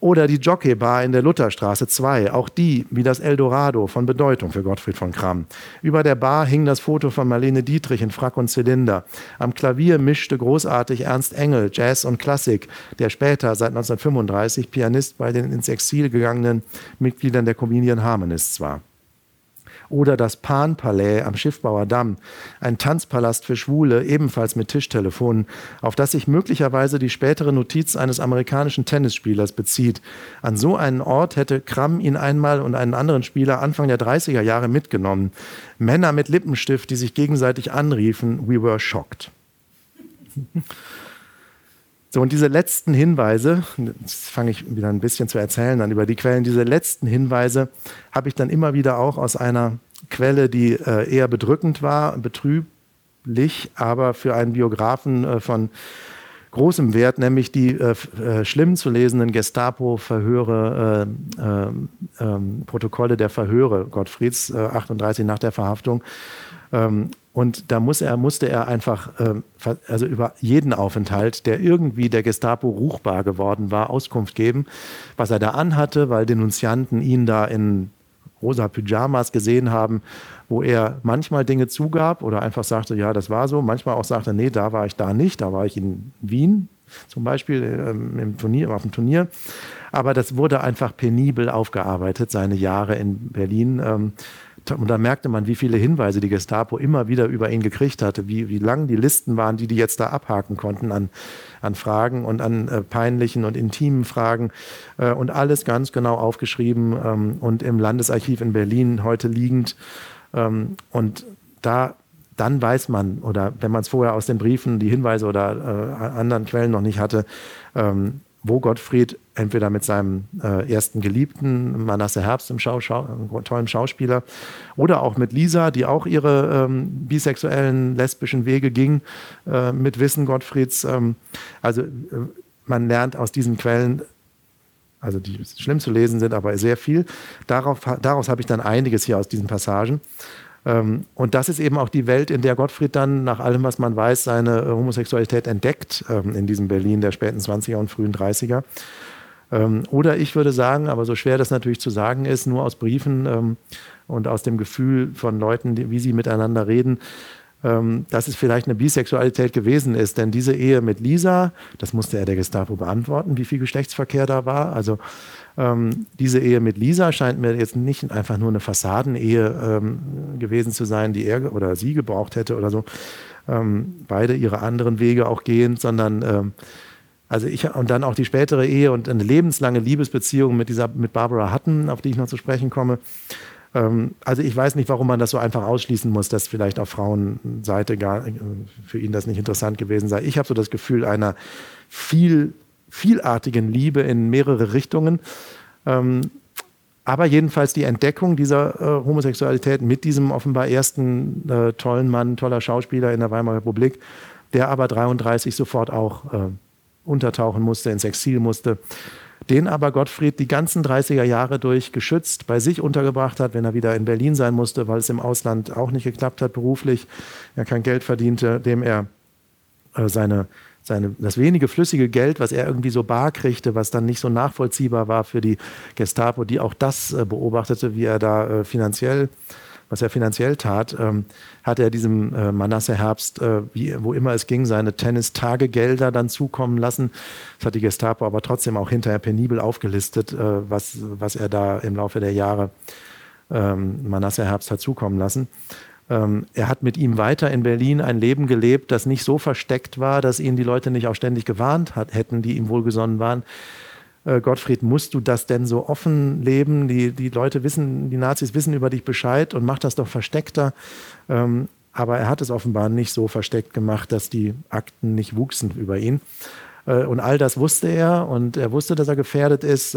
Oder die Jockeybar in der Lutherstraße 2, auch die, wie das Eldorado, von Bedeutung für Gottfried von Kramm. Über der Bar hing das Foto von Marlene Dietrich in Frack und Zylinder. Am Klavier mischte großartig Ernst Engel Jazz und Klassik, der später, seit 1935, Pianist bei den ins Exil gegangenen Mitgliedern der Comedian Harmonists war oder das Pan-Palais am Schiffbauer Damm, ein Tanzpalast für Schwule, ebenfalls mit Tischtelefonen, auf das sich möglicherweise die spätere Notiz eines amerikanischen Tennisspielers bezieht. An so einen Ort hätte Kramm ihn einmal und einen anderen Spieler Anfang der 30er Jahre mitgenommen. Männer mit Lippenstift, die sich gegenseitig anriefen, we were shocked. So, und diese letzten Hinweise, jetzt fange ich wieder ein bisschen zu erzählen dann über die Quellen, diese letzten Hinweise habe ich dann immer wieder auch aus einer Quelle, die äh, eher bedrückend war, betrüblich, aber für einen Biografen äh, von großem Wert, nämlich die äh, äh schlimm zu lesenden Gestapo-Verhöre, äh, äh, ähm, Protokolle der Verhöre Gottfrieds, 38 nach der Verhaftung. Ähm, und da muss er, musste er einfach, ähm, also über jeden Aufenthalt, der irgendwie der Gestapo ruchbar geworden war, Auskunft geben, was er da anhatte, weil Denunzianten ihn da in rosa Pyjamas gesehen haben, wo er manchmal Dinge zugab oder einfach sagte, ja, das war so, manchmal auch sagte, nee, da war ich da nicht, da war ich in Wien zum Beispiel ähm, im Turnier, auf dem Turnier. Aber das wurde einfach penibel aufgearbeitet, seine Jahre in Berlin. Ähm, und da merkte man, wie viele Hinweise die Gestapo immer wieder über ihn gekriegt hatte, wie, wie lang die Listen waren, die die jetzt da abhaken konnten an, an Fragen und an äh, peinlichen und intimen Fragen. Äh, und alles ganz genau aufgeschrieben ähm, und im Landesarchiv in Berlin heute liegend. Ähm, und da dann weiß man, oder wenn man es vorher aus den Briefen, die Hinweise oder äh, anderen Quellen noch nicht hatte, ähm, wo Gottfried entweder mit seinem äh, ersten Geliebten, Manasse Herbst, im Schau, Schau, tollen Schauspieler, oder auch mit Lisa, die auch ihre ähm, bisexuellen, lesbischen Wege ging, äh, mit Wissen Gottfrieds. Ähm, also äh, man lernt aus diesen Quellen, also die schlimm zu lesen sind, aber sehr viel. Darauf, daraus habe ich dann einiges hier aus diesen Passagen. Ähm, und das ist eben auch die Welt, in der Gottfried dann, nach allem, was man weiß, seine äh, Homosexualität entdeckt, ähm, in diesem Berlin der späten 20er und frühen 30er. Ähm, oder ich würde sagen, aber so schwer das natürlich zu sagen ist, nur aus Briefen und aus dem Gefühl von Leuten, wie sie miteinander reden, dass es vielleicht eine Bisexualität gewesen ist. Denn diese Ehe mit Lisa, das musste er der Gestapo beantworten, wie viel Geschlechtsverkehr da war. Also ähm, diese Ehe mit Lisa scheint mir jetzt nicht einfach nur eine Fassadenehe ähm, gewesen zu sein, die er oder sie gebraucht hätte oder so. Ähm, beide ihre anderen Wege auch gehend, sondern ähm, also ich und dann auch die spätere Ehe und eine lebenslange Liebesbeziehung mit dieser mit Barbara Hutton, auf die ich noch zu sprechen komme. Ähm, also ich weiß nicht, warum man das so einfach ausschließen muss, dass vielleicht auf Frauenseite gar für ihn das nicht interessant gewesen sei. Ich habe so das Gefühl einer viel vielartigen Liebe in mehrere Richtungen. Ähm, aber jedenfalls die Entdeckung dieser äh, Homosexualität mit diesem offenbar ersten äh, tollen Mann, toller Schauspieler in der Weimarer Republik, der aber 33 sofort auch äh, untertauchen musste, ins Exil musste. den aber Gottfried die ganzen 30er Jahre durch geschützt bei sich untergebracht hat, wenn er wieder in Berlin sein musste, weil es im Ausland auch nicht geklappt hat beruflich, er kein Geld verdiente, dem er äh, seine, seine, das wenige flüssige Geld, was er irgendwie so bar kriegte, was dann nicht so nachvollziehbar war für die Gestapo, die auch das äh, beobachtete, wie er da äh, finanziell was er finanziell tat, ähm, hat er diesem äh, Manasse Herbst, äh, wie, wo immer es ging, seine Tennistagegelder dann zukommen lassen. Das hat die Gestapo aber trotzdem auch hinterher penibel aufgelistet, äh, was, was er da im Laufe der Jahre ähm, Manasse Herbst hat zukommen lassen. Ähm, er hat mit ihm weiter in Berlin ein Leben gelebt, das nicht so versteckt war, dass ihn die Leute nicht auch ständig gewarnt hat, hätten, die ihm wohlgesonnen waren äh, Gottfried, musst du das denn so offen leben? Die, die Leute wissen, die Nazis wissen über dich Bescheid und mach das doch versteckter. Ähm, aber er hat es offenbar nicht so versteckt gemacht, dass die Akten nicht wuchsen über ihn. Äh, und all das wusste er und er wusste, dass er gefährdet ist.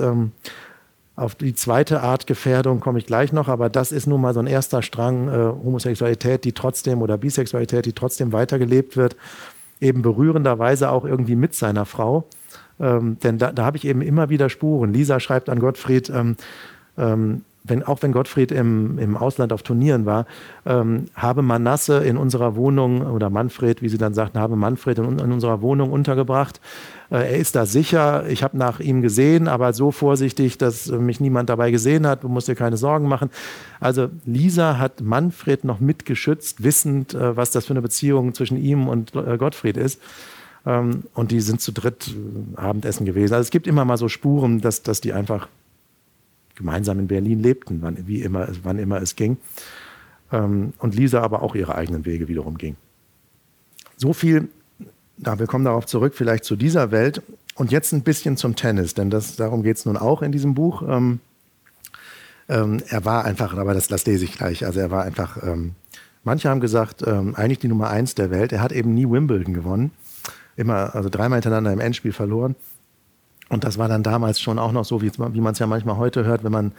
Auf die zweite Art Gefährdung komme ich gleich noch, aber das ist nun mal so ein erster Strang äh, Homosexualität, die trotzdem oder Bisexualität, die trotzdem weitergelebt wird, eben berührenderweise auch irgendwie mit seiner Frau. Ähm, denn da, da habe ich eben immer wieder Spuren. Lisa schreibt an Gottfried, ähm, ähm, wenn, auch wenn Gottfried im, im Ausland auf Turnieren war, ähm, habe Manasse in unserer Wohnung, oder Manfred, wie sie dann sagten, habe Manfred in, in unserer Wohnung untergebracht. Äh, er ist da sicher, ich habe nach ihm gesehen, aber so vorsichtig, dass mich niemand dabei gesehen hat, du musst dir keine Sorgen machen. Also Lisa hat Manfred noch mitgeschützt, wissend, äh, was das für eine Beziehung zwischen ihm und äh, Gottfried ist. Ähm, und die sind zu dritt Abendessen gewesen. Also es gibt immer mal so Spuren, dass, dass die einfach gemeinsam in Berlin lebten, wann, wie immer, wann immer es ging. Ähm, und Lisa aber auch ihre eigenen Wege wiederum ging. So viel, da wir kommen darauf zurück, vielleicht zu dieser Welt. Und jetzt ein bisschen zum Tennis, denn das, darum geht es nun auch in diesem Buch. Ähm, ähm, er war einfach, aber das, das lese ich gleich, also er war einfach, ähm, manche haben gesagt, ähm, eigentlich die Nummer eins der Welt. Er hat eben nie Wimbledon gewonnen immer, also dreimal hintereinander im Endspiel verloren. Und das war dann damals schon auch noch so, wie, wie man es ja manchmal heute hört, wenn man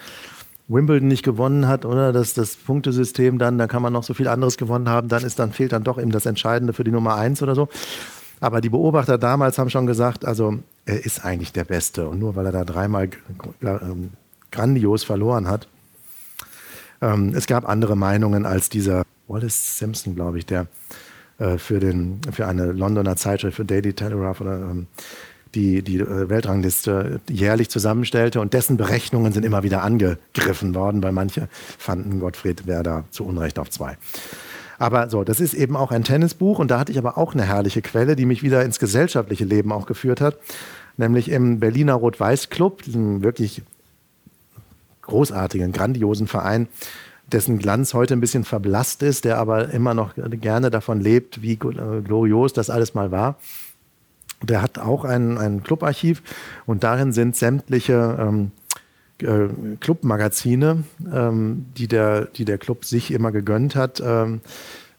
Wimbledon nicht gewonnen hat, oder das, das Punktesystem dann, da kann man noch so viel anderes gewonnen haben, dann ist dann fehlt dann doch eben das Entscheidende für die Nummer eins oder so. Aber die Beobachter damals haben schon gesagt, also er ist eigentlich der Beste und nur weil er da dreimal ähm, grandios verloren hat. Ähm, es gab andere Meinungen als dieser Wallace Simpson, glaube ich, der äh, für, den, für eine Londoner Zeitschrift, für Daily Telegraph oder ähm, die die äh, Weltrangliste jährlich zusammenstellte und dessen Berechnungen sind immer wieder angegriffen worden, weil manche fanden Gottfried Werder zu Unrecht auf zwei. Aber so, das ist eben auch ein Tennisbuch und da hatte ich aber auch eine herrliche Quelle, die mich wieder ins gesellschaftliche Leben auch geführt hat, nämlich im Berliner Rot-Weiß-Club, diesem wirklich großartigen, grandiosen Verein, dessen Glanz heute ein bisschen verblasst ist, der aber immer noch gerne davon lebt, wie äh, glorios das alles mal war. Der hat auch ein, ein Clubarchiv und darin sind sämtliche ähm, äh, Clubmagazine, ähm, die, der, die der Club sich immer gegönnt hat, ähm,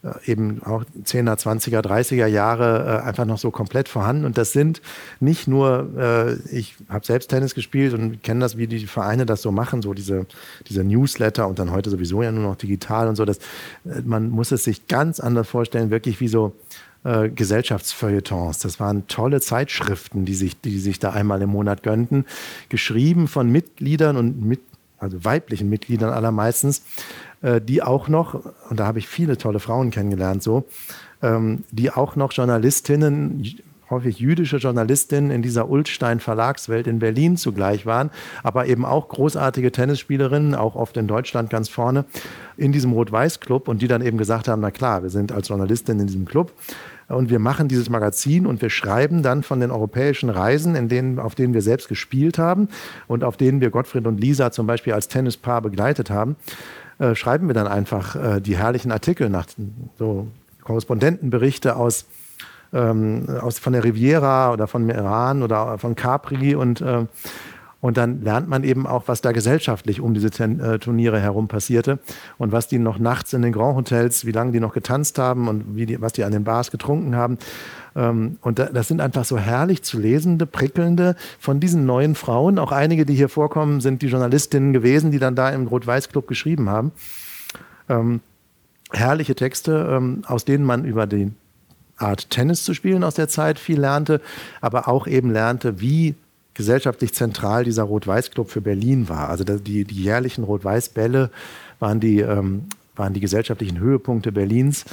äh, eben auch 10er, 20er, 30er Jahre äh, einfach noch so komplett vorhanden. Und das sind nicht nur, äh, ich habe selbst Tennis gespielt und kenne das, wie die Vereine das so machen, so diese, diese Newsletter und dann heute sowieso ja nur noch digital und so. Das, man muss es sich ganz anders vorstellen, wirklich wie so äh, Gesellschaftsfeuilletons. Das waren tolle Zeitschriften, die sich, die sich da einmal im Monat gönnten, geschrieben von Mitgliedern und mit, also weiblichen Mitgliedern allermeistens, äh, die auch noch, und da habe ich viele tolle Frauen kennengelernt, so, ähm, die auch noch Journalistinnen, häufig jüdische Journalistinnen in dieser Ulstein Verlagswelt in Berlin zugleich waren, aber eben auch großartige Tennisspielerinnen, auch oft in Deutschland ganz vorne, in diesem Rot-Weiß-Club und die dann eben gesagt haben, na klar, wir sind als Journalistin in diesem Club und wir machen dieses Magazin und wir schreiben dann von den europäischen Reisen, in denen, auf denen wir selbst gespielt haben und auf denen wir Gottfried und Lisa zum Beispiel als Tennispaar begleitet haben. Äh, schreiben wir dann einfach äh, die herrlichen Artikel nach so Korrespondentenberichte aus, ähm, aus von der Riviera oder von Iran oder von Capri und äh, und dann lernt man eben auch, was da gesellschaftlich um diese Ten äh, Turniere herum passierte und was die noch nachts in den Grand Hotels, wie lange die noch getanzt haben und die, was die an den Bars getrunken haben. Ähm, und da, das sind einfach so herrlich zu lesende, prickelnde von diesen neuen Frauen. Auch einige, die hier vorkommen, sind die Journalistinnen gewesen, die dann da im Rot-Weiß-Club geschrieben haben. Ähm, herrliche Texte, ähm, aus denen man über die Art Tennis zu spielen aus der Zeit viel lernte, aber auch eben lernte, wie gesellschaftlich zentral dieser Rot-Weiß-Club für Berlin war. Also die, die jährlichen Rot-Weiß-Bälle waren die ähm, waren die gesellschaftlichen Höhepunkte Berlins.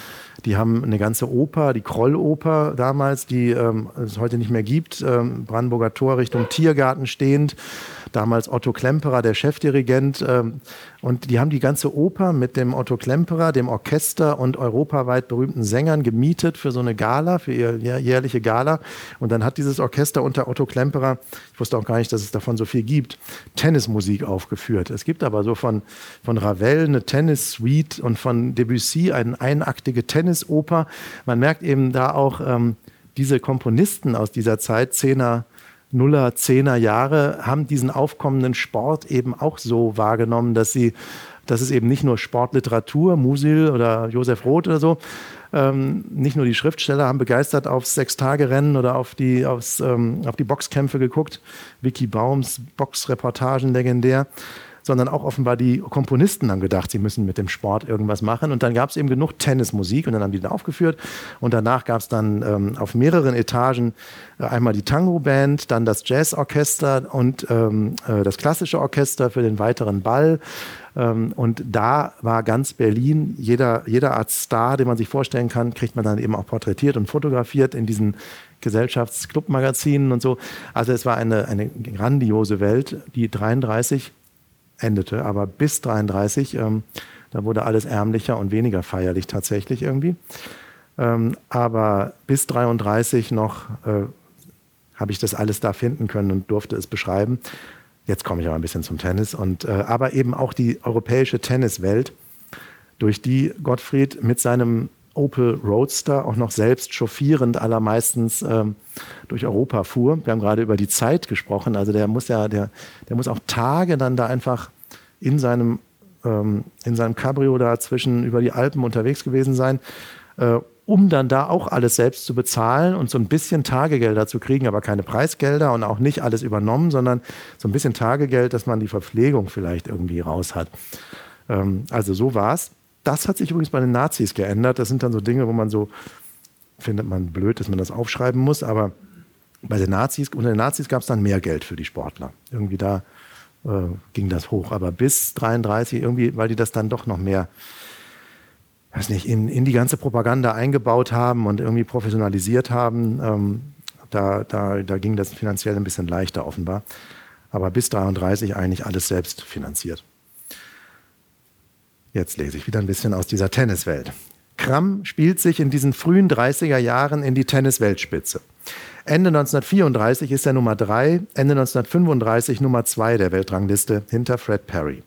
Die haben eine ganze Oper, die Krolloper damals, die ähm, es heute nicht mehr gibt, ähm, Brandenburger Tor Richtung Tiergarten stehend. Damals Otto Klemperer, der Chefdirigent. Ähm, und die haben die ganze Oper mit dem Otto Klemperer, dem Orchester und europaweit berühmten Sängern gemietet für so eine Gala, für ihr jährliche Gala. Und dann hat dieses Orchester unter Otto Klemperer, ich wusste auch gar nicht, dass es davon so viel gibt, Tennismusik aufgeführt. Es gibt aber so von, von Ravel eine Tennis-Suite und von Debussy eine einaktige Tennisoper. Man merkt eben da auch ähm, diese Komponisten aus dieser Zeit, Zehner, Nuller, Zehner Jahre haben diesen aufkommenden Sport eben auch so wahrgenommen, dass sie, dass es eben nicht nur Sportliteratur, Musil oder Josef Roth oder so, ähm, nicht nur die Schriftsteller haben begeistert aufs Sechstagerennen oder auf die, aufs, ähm, auf die Boxkämpfe geguckt. Vicky Baums Boxreportagen legendär sondern auch offenbar die Komponisten haben gedacht, sie müssen mit dem Sport irgendwas machen. Und dann gab es eben genug Tennismusik und dann haben die dann aufgeführt. Und danach gab es dann ähm, auf mehreren Etagen äh, einmal die Tango-Band, dann das Jazzorchester und ähm, äh, das klassische Orchester für den weiteren Ball. Ähm, und da war ganz Berlin, jeder, jeder Art Star, den man sich vorstellen kann, kriegt man dann eben auch porträtiert und fotografiert in diesen Gesellschaftsclubmagazinen und so. Also es war eine, eine grandiose Welt, die 33 endete. Aber bis 33, ähm, da wurde alles ärmlicher und weniger feierlich tatsächlich irgendwie. Ähm, aber bis 33 noch äh, habe ich das alles da finden können und durfte es beschreiben. Jetzt komme ich aber ein bisschen zum Tennis. Und, äh, aber eben auch die europäische Tenniswelt, durch die Gottfried mit seinem Opel Roadster auch noch selbst chauffierend allermeistens ähm, durch Europa fuhr. Wir haben gerade über die Zeit gesprochen. Also der muss ja, der, der muss auch Tage dann da einfach in seinem, ähm, in seinem Cabrio da zwischen über die Alpen unterwegs gewesen sein, äh, um dann da auch alles selbst zu bezahlen und so ein bisschen Tagegelder zu kriegen, aber keine Preisgelder und auch nicht alles übernommen, sondern so ein bisschen Tagegeld, dass man die Verpflegung vielleicht irgendwie raus hat. Ähm, also so war es. Das hat sich übrigens bei den Nazis geändert. Das sind dann so Dinge, wo man so, findet man blöd, dass man das aufschreiben muss, aber bei den Nazis, unter den Nazis gab es dann mehr Geld für die Sportler. Irgendwie da äh, ging das hoch. Aber bis 33 irgendwie, weil die das dann doch noch mehr, weiß nicht, in, in die ganze Propaganda eingebaut haben und irgendwie professionalisiert haben, ähm, da, da, da ging das finanziell ein bisschen leichter offenbar. Aber bis 33 eigentlich alles selbst finanziert. Jetzt lese ich wieder ein bisschen aus dieser Tenniswelt. Kramm spielt sich in diesen frühen 30er Jahren in die Tennisweltspitze. Ende 1934 ist er Nummer 3, Ende 1935 Nummer 2 der Weltrangliste hinter Fred Perry.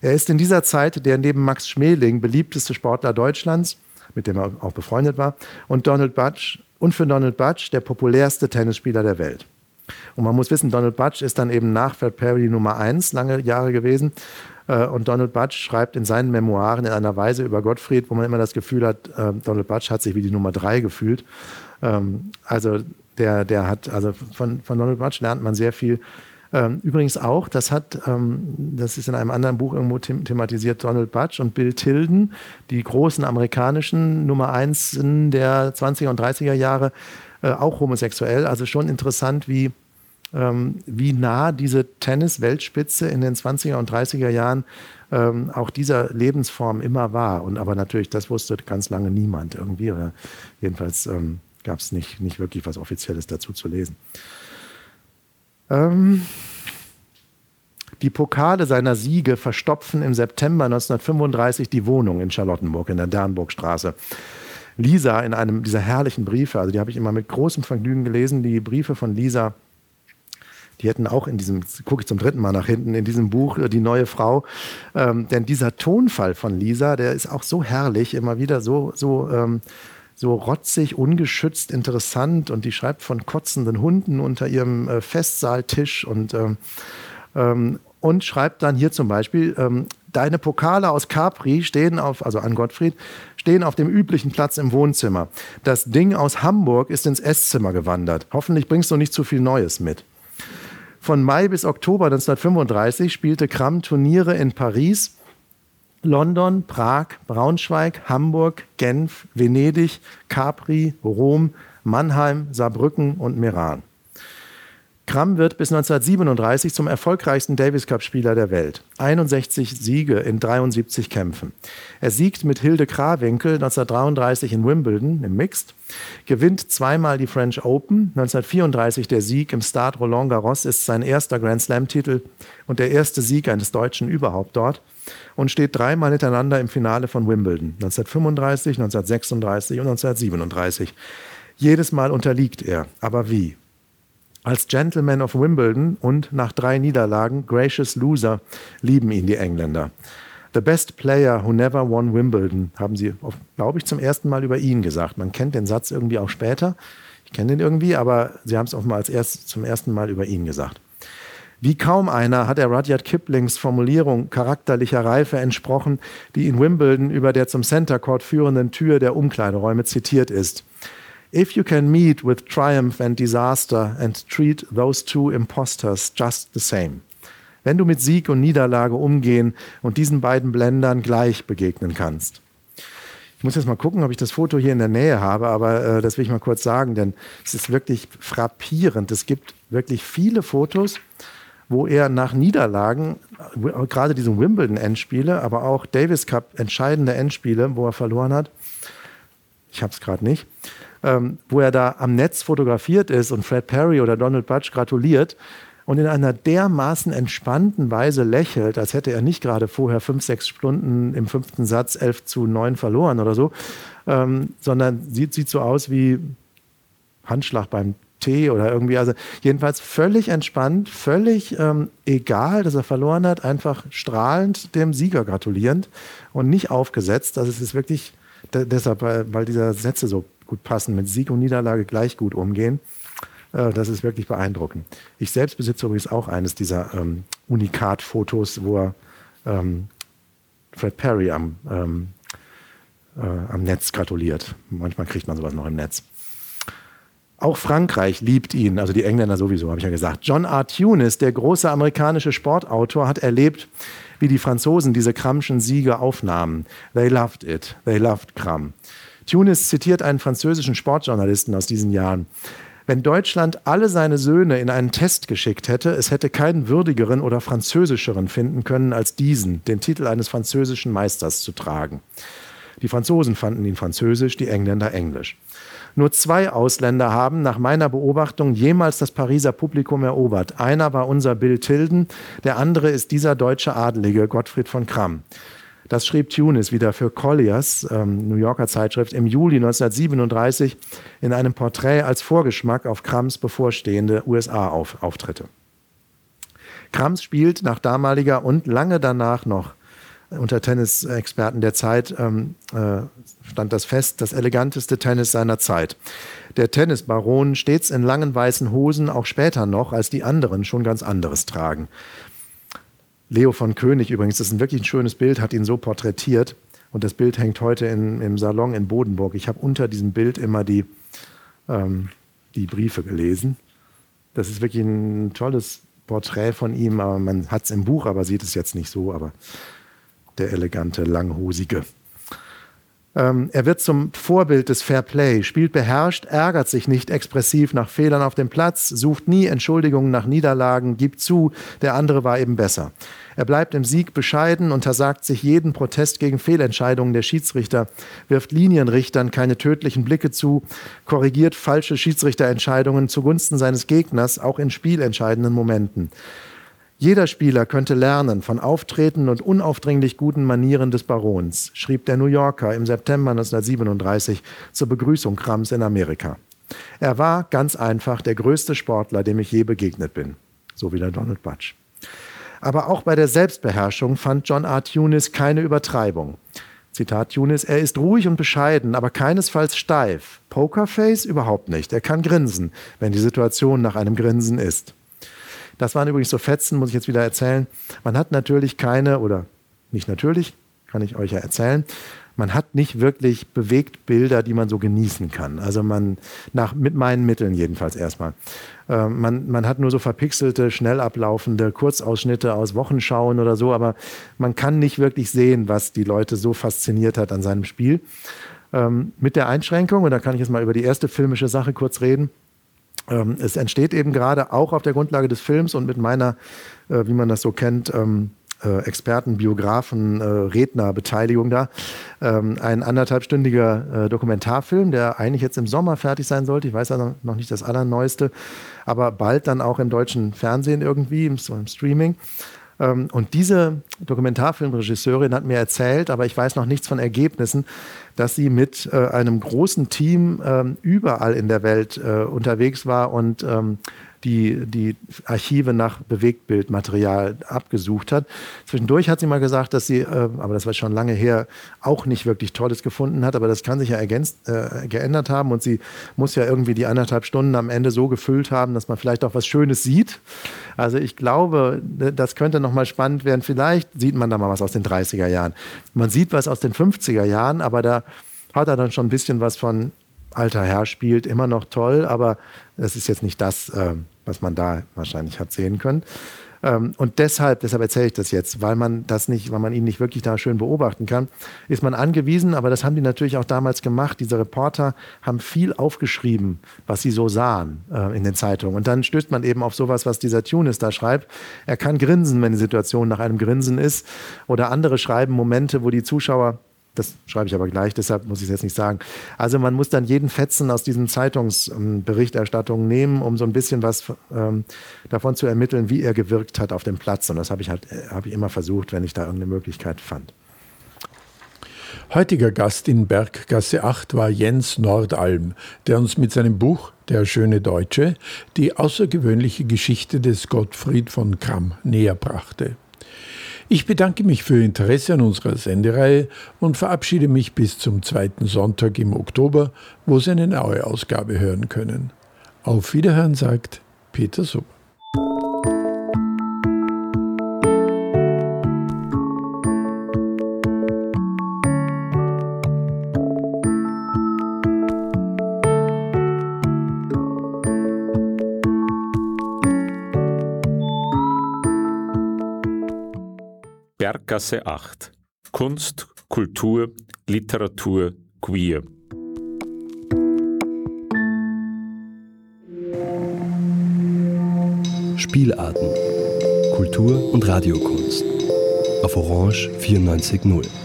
Er ist in dieser Zeit der neben Max Schmeling beliebteste Sportler Deutschlands, mit dem er auch befreundet war, und Donald Butch und für Donald Butch der populärste Tennisspieler der Welt. Und man muss wissen, Donald Butch ist dann eben nach Fred Perry Nummer 1 lange Jahre gewesen und Donald Butch schreibt in seinen Memoiren in einer Weise über Gottfried, wo man immer das Gefühl hat, äh, Donald Butch hat sich wie die Nummer drei gefühlt. Ähm, also der, der hat, also von, von Donald Butch lernt man sehr viel. Ähm, übrigens auch, das hat, ähm, das ist in einem anderen Buch irgendwo thematisiert, Donald Butch und Bill Tilden, die großen amerikanischen Nummer eins der 20er und 30er Jahre, äh, auch homosexuell. Also schon interessant, wie ähm, wie nah diese Tennis-Weltspitze in den 20er und 30er Jahren ähm, auch dieser Lebensform immer war. Und aber natürlich, das wusste ganz lange niemand irgendwie. Oder jedenfalls ähm, gab es nicht, nicht wirklich was Offizielles dazu zu lesen. Ähm, die Pokale seiner Siege verstopfen im September 1935 die Wohnung in Charlottenburg in der Dernburgstraße. Lisa in einem dieser herrlichen Briefe, also die habe ich immer mit großem Vergnügen gelesen, die Briefe von Lisa die hätten auch in diesem, gucke ich zum dritten Mal nach hinten, in diesem Buch äh, Die neue Frau. Ähm, denn dieser Tonfall von Lisa, der ist auch so herrlich, immer wieder so, so, ähm, so rotzig, ungeschützt, interessant. Und die schreibt von kotzenden Hunden unter ihrem äh, Festsaaltisch und, ähm, ähm und schreibt dann hier zum Beispiel, ähm, deine Pokale aus Capri stehen auf, also an Gottfried, stehen auf dem üblichen Platz im Wohnzimmer. Das Ding aus Hamburg ist ins Esszimmer gewandert. Hoffentlich bringst du nicht zu viel Neues mit. Von Mai bis Oktober 1935 spielte Kramm Turniere in Paris, London, Prag, Braunschweig, Hamburg, Genf, Venedig, Capri, Rom, Mannheim, Saarbrücken und Meran. Cram wird bis 1937 zum erfolgreichsten Davis Cup-Spieler der Welt. 61 Siege in 73 Kämpfen. Er siegt mit Hilde Krawinkel 1933 in Wimbledon im Mixed, gewinnt zweimal die French Open. 1934 der Sieg im Stade Roland Garros ist sein erster Grand Slam-Titel und der erste Sieg eines Deutschen überhaupt dort und steht dreimal hintereinander im Finale von Wimbledon. 1935, 1936 und 1937. Jedes Mal unterliegt er. Aber wie? Als Gentleman of Wimbledon und nach drei Niederlagen Gracious Loser lieben ihn die Engländer. The best player who never won Wimbledon, haben sie, glaube ich, zum ersten Mal über ihn gesagt. Man kennt den Satz irgendwie auch später. Ich kenne den irgendwie, aber sie haben es offenbar als erst, zum ersten Mal über ihn gesagt. Wie kaum einer hat er Rudyard Kiplings Formulierung charakterlicher Reife entsprochen, die in Wimbledon über der zum Center Court führenden Tür der Umkleideräume zitiert ist. If you can meet with triumph and disaster and treat those two impostors just the same. Wenn du mit Sieg und Niederlage umgehen und diesen beiden Blendern gleich begegnen kannst. Ich muss jetzt mal gucken, ob ich das Foto hier in der Nähe habe, aber äh, das will ich mal kurz sagen, denn es ist wirklich frappierend. Es gibt wirklich viele Fotos, wo er nach Niederlagen, gerade diese Wimbledon-Endspiele, aber auch Davis Cup entscheidende Endspiele, wo er verloren hat, ich habe es gerade nicht, ähm, wo er da am Netz fotografiert ist und Fred Perry oder Donald Butch gratuliert und in einer dermaßen entspannten Weise lächelt, als hätte er nicht gerade vorher fünf, sechs Stunden im fünften Satz elf zu neun verloren oder so, ähm, sondern sieht, sieht so aus wie Handschlag beim Tee oder irgendwie. Also jedenfalls völlig entspannt, völlig ähm, egal, dass er verloren hat, einfach strahlend dem Sieger gratulierend und nicht aufgesetzt. Also es ist wirklich deshalb, weil diese Sätze so gut passen, mit Sieg und Niederlage gleich gut umgehen. Äh, das ist wirklich beeindruckend. Ich selbst besitze übrigens auch eines dieser ähm, Unikat-Fotos, wo er ähm, Fred Perry am, ähm, äh, am Netz gratuliert. Manchmal kriegt man sowas noch im Netz. Auch Frankreich liebt ihn, also die Engländer sowieso, habe ich ja gesagt. John R. Tunis, der große amerikanische Sportautor, hat erlebt, wie die Franzosen diese Kramschen Siege aufnahmen. They loved it. They loved Kram. Tunis zitiert einen französischen Sportjournalisten aus diesen Jahren. Wenn Deutschland alle seine Söhne in einen Test geschickt hätte, es hätte keinen würdigeren oder französischeren finden können als diesen, den Titel eines französischen Meisters zu tragen. Die Franzosen fanden ihn französisch, die Engländer englisch. Nur zwei Ausländer haben nach meiner Beobachtung jemals das Pariser Publikum erobert. Einer war unser Bill Tilden, der andere ist dieser deutsche Adelige Gottfried von Kramm. Das schrieb Tunis wieder für Colliers, ähm, New Yorker Zeitschrift, im Juli 1937 in einem Porträt als Vorgeschmack auf Krams bevorstehende USA-Auftritte. Krams spielt nach damaliger und lange danach noch unter Tennisexperten der Zeit ähm, äh, stand das fest, das eleganteste Tennis seiner Zeit. Der Tennisbaron stets in langen weißen Hosen, auch später noch, als die anderen schon ganz anderes tragen. Leo von König übrigens, das ist ein wirklich schönes Bild, hat ihn so porträtiert. Und das Bild hängt heute in, im Salon in Bodenburg. Ich habe unter diesem Bild immer die, ähm, die Briefe gelesen. Das ist wirklich ein tolles Porträt von ihm. Aber man hat es im Buch, aber sieht es jetzt nicht so. Aber der elegante, langhosige. Ähm, er wird zum Vorbild des Fair Play, spielt beherrscht, ärgert sich nicht expressiv nach Fehlern auf dem Platz, sucht nie Entschuldigungen nach Niederlagen, gibt zu, der andere war eben besser. Er bleibt im Sieg bescheiden, untersagt sich jeden Protest gegen Fehlentscheidungen der Schiedsrichter, wirft Linienrichtern keine tödlichen Blicke zu, korrigiert falsche Schiedsrichterentscheidungen zugunsten seines Gegners, auch in spielentscheidenden Momenten. Jeder Spieler könnte lernen von Auftreten und unaufdringlich guten Manieren des Barons, schrieb der New Yorker im September 1937 zur Begrüßung Krams in Amerika. Er war ganz einfach der größte Sportler, dem ich je begegnet bin, so wie der Donald Butch. Aber auch bei der Selbstbeherrschung fand John R. Tunis keine Übertreibung. Zitat Tunis, er ist ruhig und bescheiden, aber keinesfalls steif. Pokerface überhaupt nicht. Er kann grinsen, wenn die Situation nach einem Grinsen ist. Das waren übrigens so Fetzen, muss ich jetzt wieder erzählen. Man hat natürlich keine, oder nicht natürlich, kann ich euch ja erzählen, man hat nicht wirklich bewegt Bilder, die man so genießen kann. Also man, nach, mit meinen Mitteln jedenfalls erstmal. Äh, man, man hat nur so verpixelte, schnell ablaufende Kurzausschnitte aus Wochenschauen oder so, aber man kann nicht wirklich sehen, was die Leute so fasziniert hat an seinem Spiel. Ähm, mit der Einschränkung, und da kann ich jetzt mal über die erste filmische Sache kurz reden, ähm, es entsteht eben gerade auch auf der Grundlage des Films und mit meiner, äh, wie man das so kennt, ähm, äh, Experten, Biografen, äh, Rednerbeteiligung da. Ähm, ein anderthalbstündiger äh, Dokumentarfilm, der eigentlich jetzt im Sommer fertig sein sollte. Ich weiß ja noch nicht das Allerneueste, aber bald dann auch im deutschen Fernsehen irgendwie, im, im Streaming. Ähm, und diese Dokumentarfilmregisseurin hat mir erzählt, aber ich weiß noch nichts von Ergebnissen, dass sie mit äh, einem großen Team ähm, überall in der Welt äh, unterwegs war und ähm, die, die Archive nach Bewegtbildmaterial abgesucht hat. Zwischendurch hat sie mal gesagt, dass sie, äh, aber das war schon lange her, auch nicht wirklich Tolles gefunden hat, aber das kann sich ja ergänzt, äh, geändert haben und sie muss ja irgendwie die anderthalb Stunden am Ende so gefüllt haben, dass man vielleicht auch was Schönes sieht. Also ich glaube, das könnte nochmal spannend werden. Vielleicht sieht man da mal was aus den 30er Jahren. Man sieht was aus den 50er Jahren, aber da hat er dann schon ein bisschen was von alter Herr spielt, immer noch toll, aber das ist jetzt nicht das, äh, was man da wahrscheinlich hat sehen können. Ähm, und deshalb, deshalb erzähle ich das jetzt, weil man das nicht, weil man ihn nicht wirklich da schön beobachten kann, ist man angewiesen, aber das haben die natürlich auch damals gemacht. Diese Reporter haben viel aufgeschrieben, was sie so sahen äh, in den Zeitungen. Und dann stößt man eben auf sowas, was dieser Tunis da schreibt. Er kann grinsen, wenn die Situation nach einem Grinsen ist. Oder andere schreiben Momente, wo die Zuschauer das schreibe ich aber gleich, deshalb muss ich es jetzt nicht sagen. Also man muss dann jeden Fetzen aus diesen Zeitungsberichterstattungen nehmen, um so ein bisschen was ähm, davon zu ermitteln, wie er gewirkt hat auf dem Platz. Und das habe ich halt äh, habe ich immer versucht, wenn ich da irgendeine Möglichkeit fand. Heutiger Gast in Berggasse 8 war Jens Nordalm, der uns mit seinem Buch Der schöne Deutsche die außergewöhnliche Geschichte des Gottfried von Kramm näher brachte. Ich bedanke mich für Ihr Interesse an unserer Sendereihe und verabschiede mich bis zum zweiten Sonntag im Oktober, wo Sie eine neue Ausgabe hören können. Auf Wiederhören sagt Peter Sub. Berggasse 8. Kunst, Kultur, Literatur, Queer. Spielarten. Kultur und Radiokunst. Auf Orange 94.0.